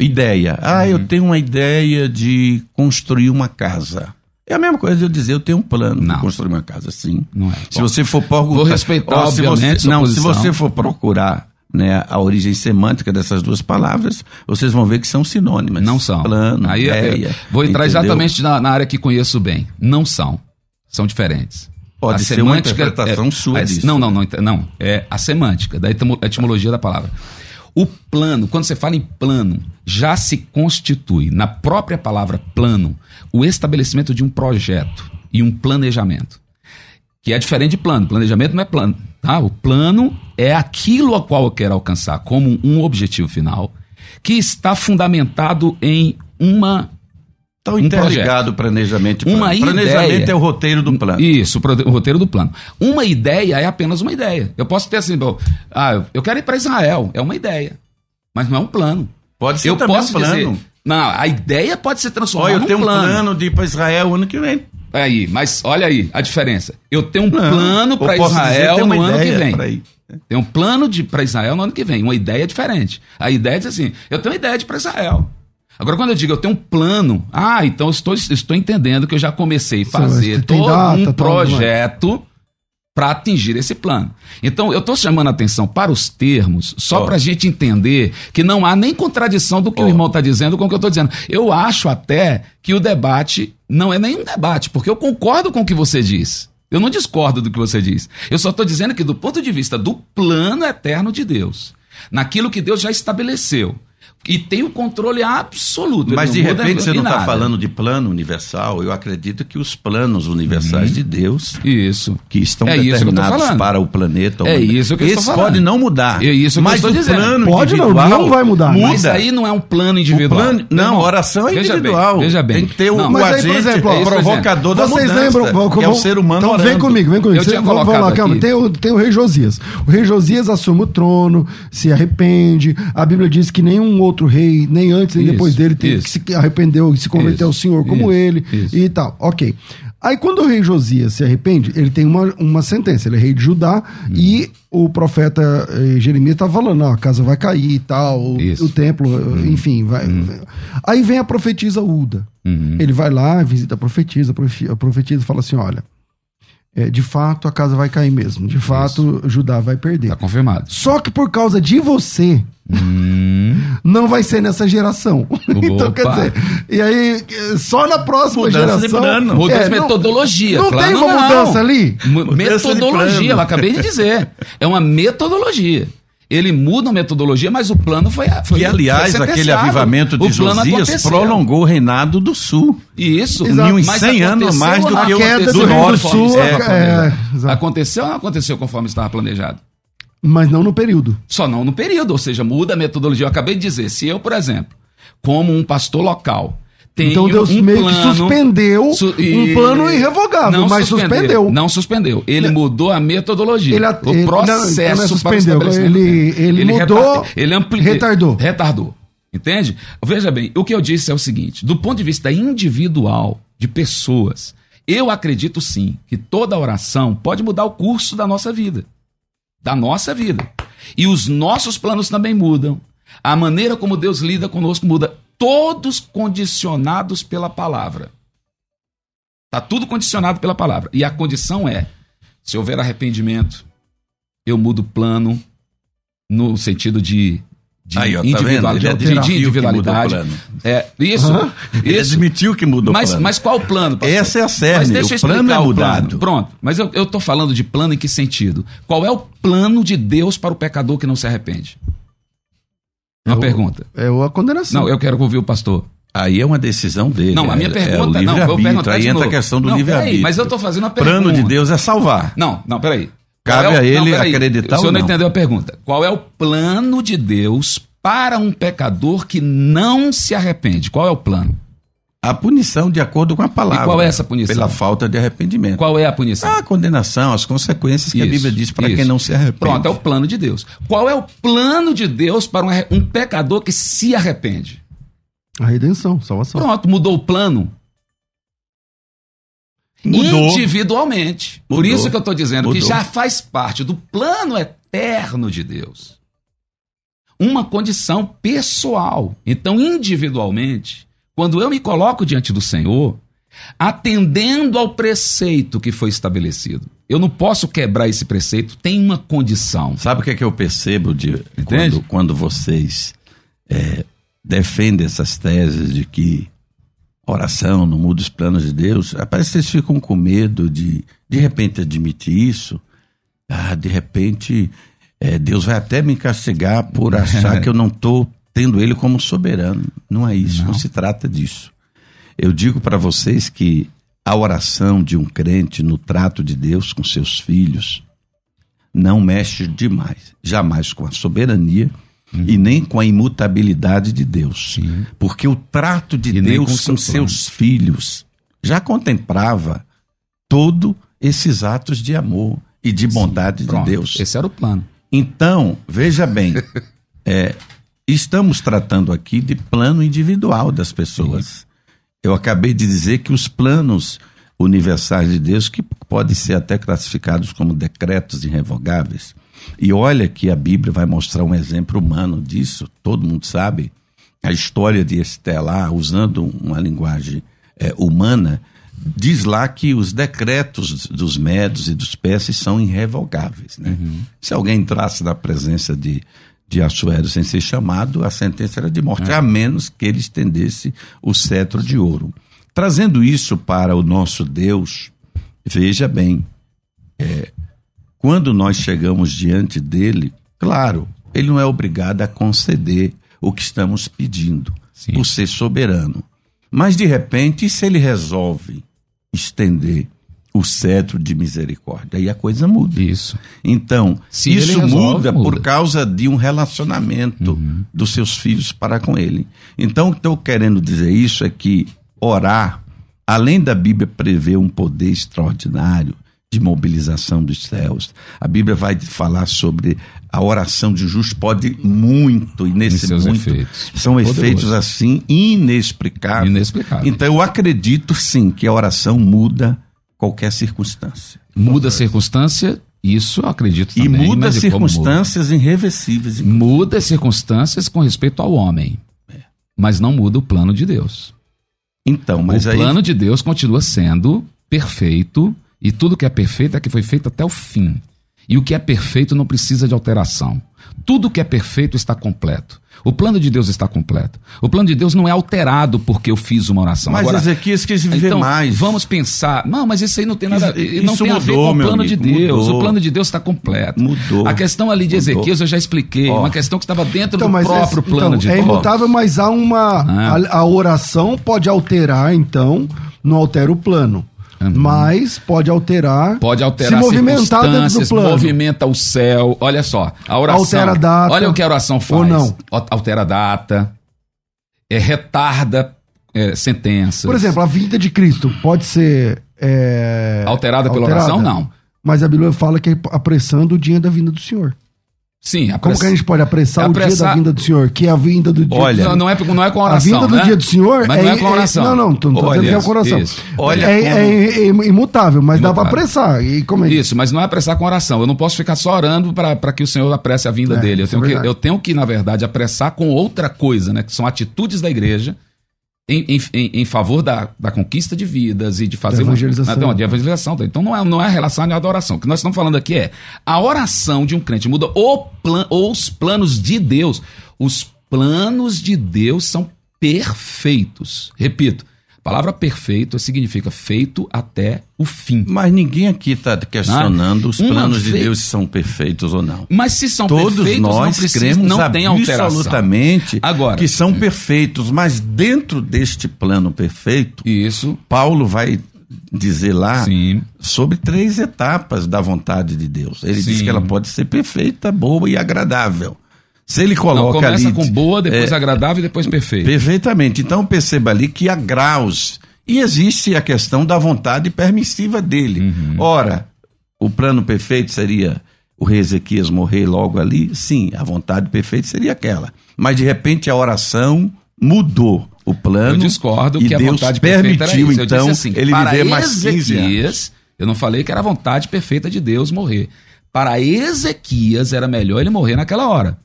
Speaker 4: ideia. Ah,
Speaker 3: Uhum.
Speaker 4: eu tenho uma ideia de construir uma casa. É a mesma coisa de eu dizer eu tenho um plano
Speaker 3: Não.
Speaker 4: de construir uma casa, sim.
Speaker 3: Não é.
Speaker 4: Se você for procurar,
Speaker 3: Vou respeitar,
Speaker 4: Ó, se você, não, se você for procurar né, a origem semântica dessas duas palavras, vocês vão ver que são sinônimas.
Speaker 3: Não são.
Speaker 4: Plano,
Speaker 3: Aí é-
Speaker 4: ideia,
Speaker 3: vou entrar
Speaker 4: entendeu?
Speaker 3: exatamente na, na área que conheço bem. Não são. São diferentes.
Speaker 4: Pode
Speaker 3: A
Speaker 4: ser uma
Speaker 3: semântica
Speaker 4: interpretação sua
Speaker 3: é,
Speaker 4: disso.
Speaker 3: Não, não, não, não. É a semântica, da etimo- etimologia da palavra. O plano, quando você fala em plano, já se constitui na própria palavra plano o estabelecimento de um projeto e um planejamento. Que é diferente de plano. Planejamento não é plano. Tá? O plano é aquilo a qual eu quero alcançar como um objetivo final, que está fundamentado em uma
Speaker 4: Estão
Speaker 3: um
Speaker 4: interligados o planejamento e plano.
Speaker 3: Uma
Speaker 4: planejamento
Speaker 3: ideia.
Speaker 4: é o roteiro do plano.
Speaker 3: Isso, o roteiro do plano. Uma ideia é apenas uma ideia. Eu posso ter assim, bom, ah, eu quero ir para Israel, é uma ideia, mas não é um plano.
Speaker 4: Pode ser
Speaker 3: eu
Speaker 4: também
Speaker 3: posso
Speaker 4: um plano.
Speaker 3: dizer, não, a ideia pode ser transformada
Speaker 4: Olha, eu
Speaker 3: num
Speaker 4: tenho um
Speaker 3: plano.
Speaker 4: plano de ir para Israel ano que vem.
Speaker 3: Aí, mas olha aí a diferença. Eu tenho um
Speaker 4: Não,
Speaker 3: plano
Speaker 4: eu
Speaker 3: para
Speaker 4: dizer,
Speaker 3: Israel
Speaker 4: tenho
Speaker 3: no ano que vem. Tem um plano de para Israel no ano que vem. Uma ideia diferente. A ideia diz assim: eu tenho uma ideia de para Israel. Agora, quando eu digo eu tenho um plano, ah, então eu estou, estou entendendo que eu já comecei a fazer
Speaker 1: tem
Speaker 3: todo
Speaker 1: data,
Speaker 3: um projeto para atingir esse plano. Então, eu estou chamando a atenção para os termos, só
Speaker 4: Ó.
Speaker 3: para a gente entender que não há nem contradição do que
Speaker 4: Ó.
Speaker 3: o irmão está dizendo com o que eu estou dizendo. Eu acho até que o debate não é nenhum debate, porque eu concordo com o que você diz. Eu não discordo do que você diz. Eu só estou dizendo que, do ponto de vista do plano eterno de Deus, naquilo que Deus já estabeleceu, e tem o controle absoluto.
Speaker 4: Mas de repente você não está falando de plano universal. Eu acredito que os planos universais de Deus
Speaker 3: Isso.
Speaker 4: que estão
Speaker 3: É isso que eu tô
Speaker 4: determinados
Speaker 3: falando.
Speaker 4: para o planeta.
Speaker 3: É isso que falando.
Speaker 4: podem não mudar.
Speaker 3: É isso que eu
Speaker 4: mas
Speaker 3: estou
Speaker 4: o
Speaker 3: dizendo.
Speaker 4: plano
Speaker 1: Pode não,
Speaker 4: individual
Speaker 1: não vai mudar.
Speaker 4: Muda.
Speaker 3: Mas aí não é um plano individual.
Speaker 4: Plano- não, oração é
Speaker 3: veja
Speaker 4: individual.
Speaker 3: Bem, veja bem.
Speaker 4: Tem que ter o,
Speaker 3: Não,
Speaker 4: o
Speaker 1: Mas aí, por
Speaker 4: agente,
Speaker 1: exemplo, ó,
Speaker 4: o
Speaker 3: isso,
Speaker 4: provocador da
Speaker 1: Vocês
Speaker 4: mudança,
Speaker 1: lembram?
Speaker 4: que é o ser humano
Speaker 1: Então vem
Speaker 4: orando.
Speaker 1: comigo, vem comigo.
Speaker 3: Eu
Speaker 1: Cê-
Speaker 3: tinha
Speaker 1: vamos, lá, calma. Tem o, tem o rei Josias. O rei Josias assume o trono, se arrepende. A Bíblia diz que nenhum outro rei, nem antes nem
Speaker 3: Isso,
Speaker 1: depois dele, teve
Speaker 3: isso.
Speaker 1: que se arrependeu e se converteu ao
Speaker 3: Isso,
Speaker 1: Senhor como
Speaker 3: isso,
Speaker 1: ele
Speaker 3: isso.
Speaker 1: e tal. Ok. Aí quando o rei Josias se arrepende, ele tem uma, uma sentença. Ele é rei de Judá
Speaker 3: Hum.
Speaker 1: e o profeta eh, Jeremias tá falando, ó, a casa vai cair e tal, o,
Speaker 3: Isso.
Speaker 1: o templo,
Speaker 3: Hum.
Speaker 1: enfim. Vai, Aí vem a profetisa Uda.
Speaker 3: Uhum.
Speaker 1: Ele vai lá, visita a profetisa, a profe- a profetisa fala assim: olha, é, de fato a casa vai cair mesmo, de fato Judá vai perder.
Speaker 3: Tá confirmado.
Speaker 1: Só que por causa de você,
Speaker 3: Hum,
Speaker 1: não vai ser nessa geração. então, quer dizer, e aí, só na próxima
Speaker 4: Mudança de
Speaker 1: geração.
Speaker 4: plano.
Speaker 3: mudança
Speaker 1: É,
Speaker 3: de
Speaker 1: não-
Speaker 3: metodologia.
Speaker 1: Não,
Speaker 3: plano
Speaker 1: tem uma
Speaker 3: não.
Speaker 1: mudança ali?
Speaker 4: De
Speaker 3: Metodologia, eu acabei de dizer. É uma metodologia. Ele muda a metodologia, mas o plano foi. foi
Speaker 4: Que, aliás,
Speaker 3: foi
Speaker 4: aquele avivamento de Josias
Speaker 3: aconteceu.
Speaker 4: prolongou o reinado do sul.
Speaker 3: Isso.
Speaker 1: Exato.
Speaker 4: Em uns
Speaker 3: Mas
Speaker 4: 100 anos mais do
Speaker 3: não
Speaker 4: que o
Speaker 1: do do
Speaker 3: conforme
Speaker 1: Sul,
Speaker 3: estava
Speaker 1: é, é, exato.
Speaker 3: aconteceu ou não aconteceu conforme estava planejado?
Speaker 1: Mas não no período.
Speaker 3: Só não no período, ou seja, muda a metodologia. Eu acabei de dizer, se eu, por exemplo, como um pastor local, tenho
Speaker 1: Então Deus
Speaker 3: um
Speaker 1: meio
Speaker 3: plano,
Speaker 1: que suspendeu
Speaker 3: Su-
Speaker 1: um plano irrevogável,
Speaker 3: Não
Speaker 1: mas suspendeu.
Speaker 3: Não suspendeu. Ele mudou a metodologia.
Speaker 1: Ele-
Speaker 3: o
Speaker 1: ele- não, então
Speaker 3: processo
Speaker 1: não é
Speaker 3: para o
Speaker 1: suspendeu,
Speaker 3: estabelecimento.
Speaker 1: ele- ele mudou,
Speaker 3: ele ampli-
Speaker 1: retardou.
Speaker 3: Retardou. Entende? Veja bem, o que eu disse é o seguinte: do ponto de vista individual de pessoas, eu acredito sim que toda oração pode mudar o curso da nossa vida. Da nossa vida. E os nossos planos também mudam. A maneira como Deus lida conosco muda. Todos condicionados pela palavra. Está tudo condicionado pela palavra. E a condição é: se houver arrependimento, eu mudo o plano no sentido de, de
Speaker 4: Aí, ó, tá
Speaker 3: individual-
Speaker 4: vendo? Ele
Speaker 3: de- de
Speaker 4: mudou o
Speaker 3: individualidade. É, isso.
Speaker 4: Ele
Speaker 3: isso.
Speaker 4: admitiu que mudou
Speaker 3: Mas,
Speaker 4: o plano.
Speaker 3: mas qual o plano? pastor?
Speaker 4: Essa é a
Speaker 3: eu
Speaker 4: o plano é
Speaker 3: o
Speaker 4: mudado.
Speaker 3: plano. Pronto. Mas eu, tô falando de plano em que sentido? Qual é o plano de Deus para o pecador que não se arrepende? Uma
Speaker 1: É o-
Speaker 3: pergunta.
Speaker 1: É a condenação.
Speaker 3: Não, eu quero ouvir o pastor.
Speaker 4: Aí é uma decisão dele.
Speaker 3: Não, a minha
Speaker 4: é,
Speaker 3: pergunta
Speaker 4: é o
Speaker 3: não, eu
Speaker 4: Aí
Speaker 3: de
Speaker 4: entra a questão do livre-arbítrio.
Speaker 3: mas eu tô fazendo uma
Speaker 4: O plano
Speaker 3: pergunta.
Speaker 4: de Deus é salvar.
Speaker 3: Não, não, peraí.
Speaker 4: Cabe
Speaker 3: Qual é
Speaker 4: a ele
Speaker 3: peraí.
Speaker 4: acreditar
Speaker 3: O senhor
Speaker 4: ou
Speaker 3: não
Speaker 4: não.
Speaker 3: entendeu a pergunta. Qual é o plano de Deus para um pecador que não se arrepende? Qual é o plano?
Speaker 4: A punição de acordo com a palavra.
Speaker 3: E qual é essa punição?
Speaker 4: Pela falta de arrependimento.
Speaker 3: Qual é a punição?
Speaker 4: A condenação, as consequências que a
Speaker 3: Isso,
Speaker 4: Bíblia diz para quem não se arrepende.
Speaker 3: Pronto, é o plano de Deus. Qual é o plano de Deus para um, um pecador que se arrepende?
Speaker 1: A redenção, salvação.
Speaker 3: Pronto, mudou o plano
Speaker 4: Mudou.
Speaker 3: individualmente. Por
Speaker 4: Mudou.
Speaker 3: isso que eu estou dizendo que
Speaker 4: Mudou.
Speaker 3: já faz parte do plano eterno de Deus. Uma condição pessoal. Então, individualmente, quando eu me coloco diante do Senhor, atendendo ao preceito que foi estabelecido, Eu não posso quebrar esse preceito, tem uma condição.
Speaker 4: Sabe o que é que eu percebo de quando, quando vocês é, defendem essas teses de que oração não muda os planos de Deus? Parece que vocês ficam com medo de, de repente, admitir isso. Ah, de repente, é, Deus vai até me castigar por achar que eu não estou tendo Ele como soberano. Não é isso, não, não se trata disso. Eu digo para vocês que a oração de um crente no trato de Deus com seus filhos não mexe demais, jamais com a soberania uhum. e nem com a imutabilidade de Deus. Sim. Porque o trato de e Deus com, com seus filhos já contemplava todos esses atos de amor e de bondade Sim, de Deus.
Speaker 3: Esse era o plano.
Speaker 4: Então, veja bem, é, estamos tratando aqui de plano individual das pessoas. Sim. Eu acabei de dizer que os planos universais de Deus, que podem ser até classificados como decretos irrevogáveis, e olha que a Bíblia vai mostrar um exemplo humano disso, todo mundo sabe. A história de Estelar, usando uma linguagem é, humana, diz lá que os decretos dos médios e dos persas são irrevogáveis. Né? Uhum. Se alguém entrasse na presença de de Assuero sem ser chamado, a sentença era de morte, é. a menos que ele estendesse o cetro de ouro. Trazendo isso para o nosso Deus, veja bem, é, quando nós chegamos diante dele, claro, ele não é obrigado a conceder o que estamos pedindo, Sim. por ser soberano. Mas, de repente, se ele resolve estender o cetro de misericórdia. Aí a coisa muda.
Speaker 3: Isso.
Speaker 4: Então, Se isso resolve, muda, muda, por causa de um relacionamento uhum. dos seus filhos para com ele. Então, o que estou querendo dizer isso é que orar, além da Bíblia prever um poder extraordinário de mobilização dos céus, a Bíblia vai falar sobre a oração de justo pode muito e nesse muito efeitos. são Poderoso. efeitos assim inexplicáveis.
Speaker 3: Inexplicável.
Speaker 4: Então eu acredito sim que a oração muda qualquer circunstância.
Speaker 3: Muda a circunstância, isso eu acredito também.
Speaker 4: E muda circunstâncias muda. irreversíveis.
Speaker 3: Muda circunstâncias com respeito ao homem, é. mas não muda o plano de Deus.
Speaker 4: Então, mas
Speaker 3: o
Speaker 4: aí...
Speaker 3: plano de Deus continua sendo perfeito e tudo que é perfeito é que foi feito até o fim. E o que é perfeito não precisa de alteração. Tudo que é perfeito está completo. O plano de Deus está completo. O plano de Deus não é alterado porque eu fiz uma oração.
Speaker 4: Mas
Speaker 3: Agora,
Speaker 4: Ezequias quis viver
Speaker 3: então,
Speaker 4: mais.
Speaker 3: Vamos pensar. Não, mas isso aí não tem nada. Isso não tem mudou, a ver com o plano de Deus. Mudou. O plano de Deus está completo.
Speaker 4: Mudou.
Speaker 3: A questão ali de mudou. Ezequias eu já expliquei. Oh. Uma questão que estava dentro então, do próprio esse, plano
Speaker 1: então,
Speaker 3: de
Speaker 1: é Deus. É imutável, mas há uma. Ah. A, a oração pode alterar, então, não altera o plano. Uhum. Mas pode alterar.
Speaker 3: Pode alterar
Speaker 1: se movimentar dentro do plano.
Speaker 3: Movimenta o céu. Olha só, a oração.
Speaker 1: Altera a data.
Speaker 3: Olha o que a oração faz.
Speaker 1: Ou não.
Speaker 3: Altera a data. É, retarda é, sentenças.
Speaker 1: Por exemplo, a vinda de Cristo pode ser. É,
Speaker 3: alterada pela alterada, oração? Não.
Speaker 1: Mas a Bíblia fala que é apressando o dia da vinda do Senhor.
Speaker 3: Sim,
Speaker 1: apress... Como que a gente pode apressar, apressar, o dia da vinda do Senhor? Que é a vinda do dia
Speaker 3: Olha, não, não, é, não é com oração.
Speaker 1: A vinda do
Speaker 3: né?
Speaker 1: dia do Senhor
Speaker 3: mas
Speaker 1: é,
Speaker 3: não é com oração.
Speaker 1: É, não, não, tô, não tô Olha, dizendo que é com oração. Isso. Olha é, como... é, é, imutável, mas imutável. dá para apressar. E como é
Speaker 3: isso, mas não é apressar com oração. Eu não posso ficar só orando para que o Senhor apresse a vinda é, dele. Eu tenho, que, eu tenho que, na verdade, apressar com outra coisa, né? Que são atitudes da igreja em, em, em, favor da, da conquista de vidas e de fazer
Speaker 1: evangelização.
Speaker 3: Uma, não, de evangelização. Então não é, não é relação à adoração. O que nós estamos falando aqui é a oração de um crente muda plan, os planos de Deus. Os planos de Deus são perfeitos. Repito, a palavra perfeito significa feito até o fim.
Speaker 4: Mas ninguém aqui está questionando ah, os planos de Deus se são perfeitos ou não.
Speaker 3: Mas se são
Speaker 4: Todos
Speaker 3: perfeitos,
Speaker 4: nós
Speaker 3: não precisa,
Speaker 4: cremos
Speaker 3: não tem alteração.
Speaker 4: absolutamente
Speaker 3: Agora,
Speaker 4: que são perfeitos, mas dentro deste plano perfeito,
Speaker 3: isso
Speaker 4: Paulo vai dizer lá Sim. sobre três etapas da vontade de Deus. Ele Sim. diz que ela pode ser perfeita, boa e agradável. Se ele coloca Não,
Speaker 3: começa
Speaker 4: ali,
Speaker 3: com boa, depois é, agradável e depois perfeito.
Speaker 4: Perfeitamente. Então perceba ali que há graus. E existe a questão da vontade permissiva dele. Uhum. Ora, o plano perfeito seria o rei Ezequias morrer logo ali? Sim, a vontade perfeita seria aquela. Mas de repente a oração mudou o plano. Eu
Speaker 3: discordo
Speaker 4: e
Speaker 3: que
Speaker 4: Deus
Speaker 3: a vontade
Speaker 4: permitiu
Speaker 3: perfeita
Speaker 4: então
Speaker 3: assim,
Speaker 4: ele viver mais 15 anos.
Speaker 3: Eu não falei que era a vontade perfeita de Deus morrer. Para Ezequias era melhor ele morrer naquela hora.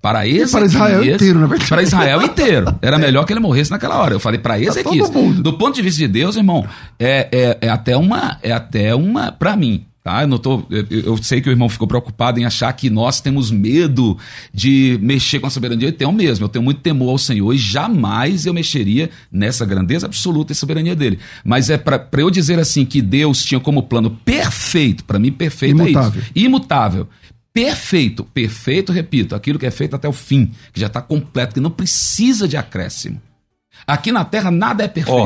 Speaker 3: Para Ezequias,
Speaker 1: para Israel inteiro, na verdade.
Speaker 3: Para Israel inteiro. Era é. melhor que ele morresse naquela hora. Eu falei para Ezequias. Do ponto de vista de Deus, irmão, é, é, é até uma. É até uma. Para mim, Tá? Eu, não tô, eu, eu sei que o irmão ficou preocupado em achar que nós temos medo de mexer com a soberania. Eu tenho mesmo, eu tenho muito temor ao Senhor e jamais eu mexeria nessa grandeza absoluta e soberania dele. Mas é para eu dizer assim que Deus tinha como plano perfeito, para mim perfeito
Speaker 1: Imutável.
Speaker 3: é isso. Imutável. Perfeito, perfeito, repito, aquilo que é feito até o fim, que já está completo, que não precisa de acréscimo. Aqui na terra nada é perfeito.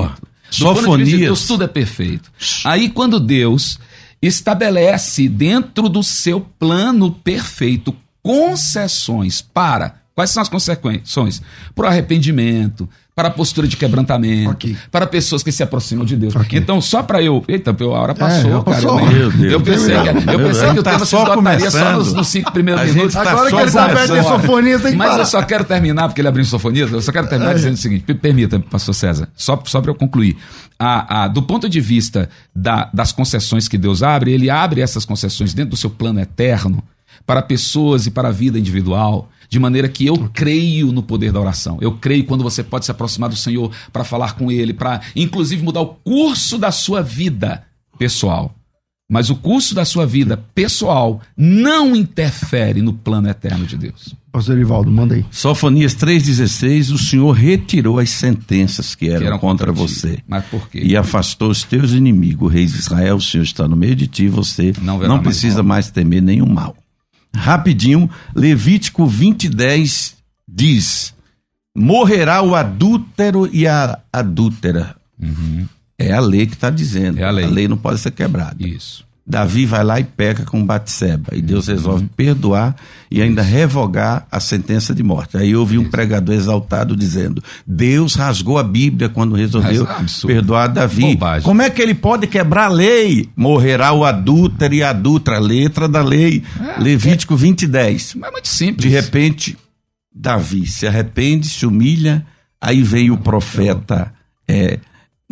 Speaker 3: Do ponto de
Speaker 4: Sofonias.
Speaker 3: Deus, tudo é perfeito. Aí quando Deus estabelece dentro do seu plano perfeito concessões para. Quais são as consequências? Para o arrependimento, para a postura de quebrantamento,
Speaker 1: Ok.
Speaker 3: para pessoas que se aproximam de Deus.
Speaker 1: Ok.
Speaker 3: Então, só para eu. Eita, a hora passou, cara.
Speaker 1: passou.
Speaker 3: Eu,
Speaker 4: Meu Deus.
Speaker 3: eu pensei, que, eu pensei que o
Speaker 4: Deus.
Speaker 3: tema
Speaker 4: Tá
Speaker 3: se
Speaker 4: só
Speaker 3: esgotaria só nos,
Speaker 4: começando.
Speaker 3: nos cinco primeiros
Speaker 4: A gente
Speaker 3: minutos.
Speaker 4: tá
Speaker 1: Agora
Speaker 4: só
Speaker 1: que ele tá perto de
Speaker 4: começando.
Speaker 1: sofonia, tem que
Speaker 3: Mas
Speaker 1: parar.
Speaker 3: eu só quero terminar, porque ele abriu sofonia, eu só quero terminar dizendo o seguinte: me permita, pastor César, só, só para eu concluir. A, a- do ponto de vista da- das concessões que Deus abre, ele abre essas concessões dentro do seu plano eterno para pessoas e para a vida individual, de maneira que eu creio no poder da oração. Eu creio quando você pode se aproximar do Senhor para falar com Ele, para inclusive mudar o curso da sua vida pessoal. Mas o curso da sua vida pessoal não interfere no plano eterno de Deus.
Speaker 1: Pastor Erivaldo, manda aí.
Speaker 4: Sofonias 3,16, o Senhor retirou as sentenças que eram,
Speaker 3: Que eram
Speaker 4: contra,
Speaker 3: contra
Speaker 4: você.
Speaker 3: Mas por quê?
Speaker 4: E afastou os teus inimigos, o rei de Israel, o Senhor está no meio de ti, você
Speaker 3: Não
Speaker 4: não,
Speaker 3: mais
Speaker 4: precisa
Speaker 3: mal.
Speaker 4: mais temer nenhum mal. Rapidinho, Levítico 20, 10 diz: Morrerá o adúltero e a adúltera. É a lei que está dizendo.
Speaker 3: É a lei.
Speaker 4: A lei não pode ser quebrada.
Speaker 3: Isso.
Speaker 4: Davi vai lá e peca com Batseba. E Deus resolve perdoar e ainda revogar a sentença de morte. Aí eu ouvi um pregador exaltado dizendo: Deus rasgou a Bíblia quando resolveu
Speaker 3: é
Speaker 4: perdoar Davi.
Speaker 3: Bobagem.
Speaker 4: Como é que ele pode quebrar a lei? Morrerá o adúltero e a adulta, letra da lei. Levítico 20, 10.
Speaker 3: Mas é muito simples.
Speaker 4: De repente, Davi se arrepende, se humilha, aí vem o profeta é,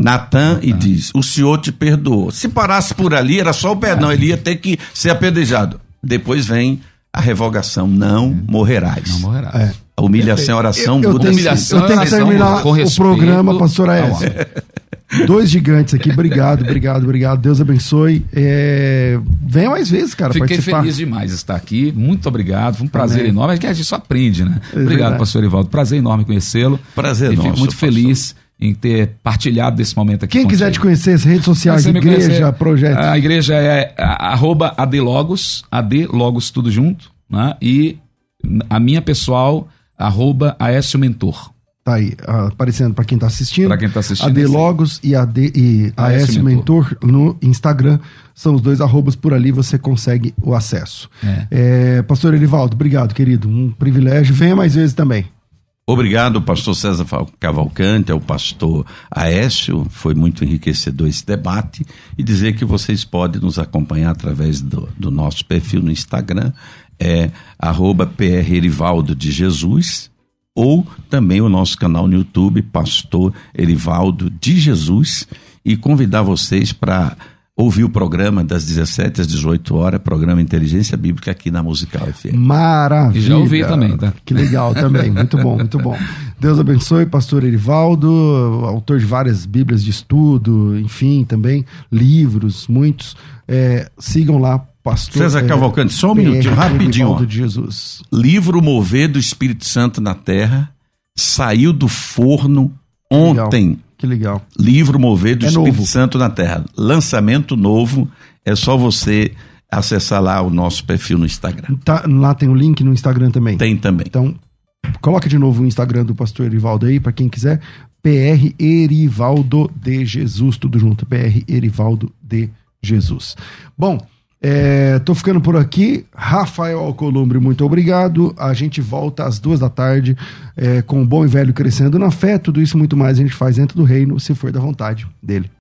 Speaker 4: Natan e diz: O Senhor te perdoou. Se parasse por ali, era só o perdão, ele ia ter que ser apedrejado. Depois vem a revogação: Não morrerás.
Speaker 3: Não morrerá.
Speaker 1: É.
Speaker 4: A humilhação e a oração
Speaker 1: Eu, eu
Speaker 3: humilhação
Speaker 1: eu tenho que terminar
Speaker 3: com
Speaker 1: o
Speaker 3: respeito
Speaker 1: programa, pastor
Speaker 3: ao
Speaker 1: Aécio.
Speaker 3: homem.
Speaker 1: Dois gigantes aqui, obrigado, obrigado, obrigado. Deus abençoe. É, Venha mais vezes, cara,
Speaker 3: Fiquei
Speaker 1: participar.
Speaker 3: feliz demais de estar aqui. Muito obrigado. Foi um prazer
Speaker 1: Amém.
Speaker 3: enorme. É que a gente só aprende, né?
Speaker 1: É
Speaker 3: obrigado,
Speaker 1: verdade.
Speaker 3: pastor Erivaldo. Prazer enorme conhecê-lo.
Speaker 4: Prazer
Speaker 3: E fico
Speaker 4: nosso,
Speaker 3: muito
Speaker 4: pastor.
Speaker 3: feliz em ter partilhado desse momento aqui
Speaker 1: Quem quiser te
Speaker 3: contigo.
Speaker 1: conhecer, as redes sociais, igreja,
Speaker 3: conhecer,
Speaker 1: projeto.
Speaker 3: A igreja é a- arroba adlogos, adlogos tudo junto, né? E a minha pessoal, arroba Aécio Mentor.
Speaker 1: Tá aí, aparecendo pra quem tá assistindo.
Speaker 3: Pra quem tá assistindo,
Speaker 1: AD
Speaker 3: é.
Speaker 1: Logos e AD e
Speaker 3: AS
Speaker 1: Mentor no Instagram. São os dois arrobas por ali, você consegue o acesso. É, Pastor Elivaldo, obrigado, querido. Um privilégio. Venha mais vezes também.
Speaker 4: Obrigado, pastor César Cavalcante, ao pastor Aécio, foi muito enriquecedor esse debate, e dizer que vocês podem nos acompanhar através do, do nosso perfil no Instagram, é arroba de Jesus, ou também o nosso canal no YouTube, Pastor Erivaldo de Jesus, e convidar vocês para ouvir o programa das 17 às 18 horas, programa Inteligência Bíblica aqui na Musical FM.
Speaker 1: Maravilha.
Speaker 3: E já ouvi também, tá?
Speaker 1: Que legal também. Muito bom, muito bom. Deus abençoe, pastor Erivaldo, autor de várias bíblias de estudo, enfim, também livros, muitos. É, sigam lá, pastor.
Speaker 4: César
Speaker 1: é,
Speaker 4: Cavalcante, só um
Speaker 1: PR
Speaker 4: minutinho, rapidinho, ó.
Speaker 1: de Jesus.
Speaker 4: livro Mover do Espírito Santo na Terra saiu do forno ontem.
Speaker 1: Que legal.
Speaker 4: Livro Mover do
Speaker 1: É
Speaker 4: Espírito
Speaker 1: novo.
Speaker 4: Santo na Terra. Lançamento novo. É só você acessar lá o nosso perfil no Instagram.
Speaker 1: Tá, lá tem o link no Instagram também.
Speaker 4: Tem também.
Speaker 1: Então, coloca de novo o Instagram do pastor Erivaldo aí, para quem quiser. PR Erivaldo de Jesus, tudo junto. PR Erivaldo de Jesus. Bom, é, tô ficando por aqui. Rafael Alcolumbre, muito obrigado. A gente volta às duas da tarde é, com o bom e velho crescendo na fé. Tudo isso muito mais a gente faz dentro do reino, se for da vontade dele.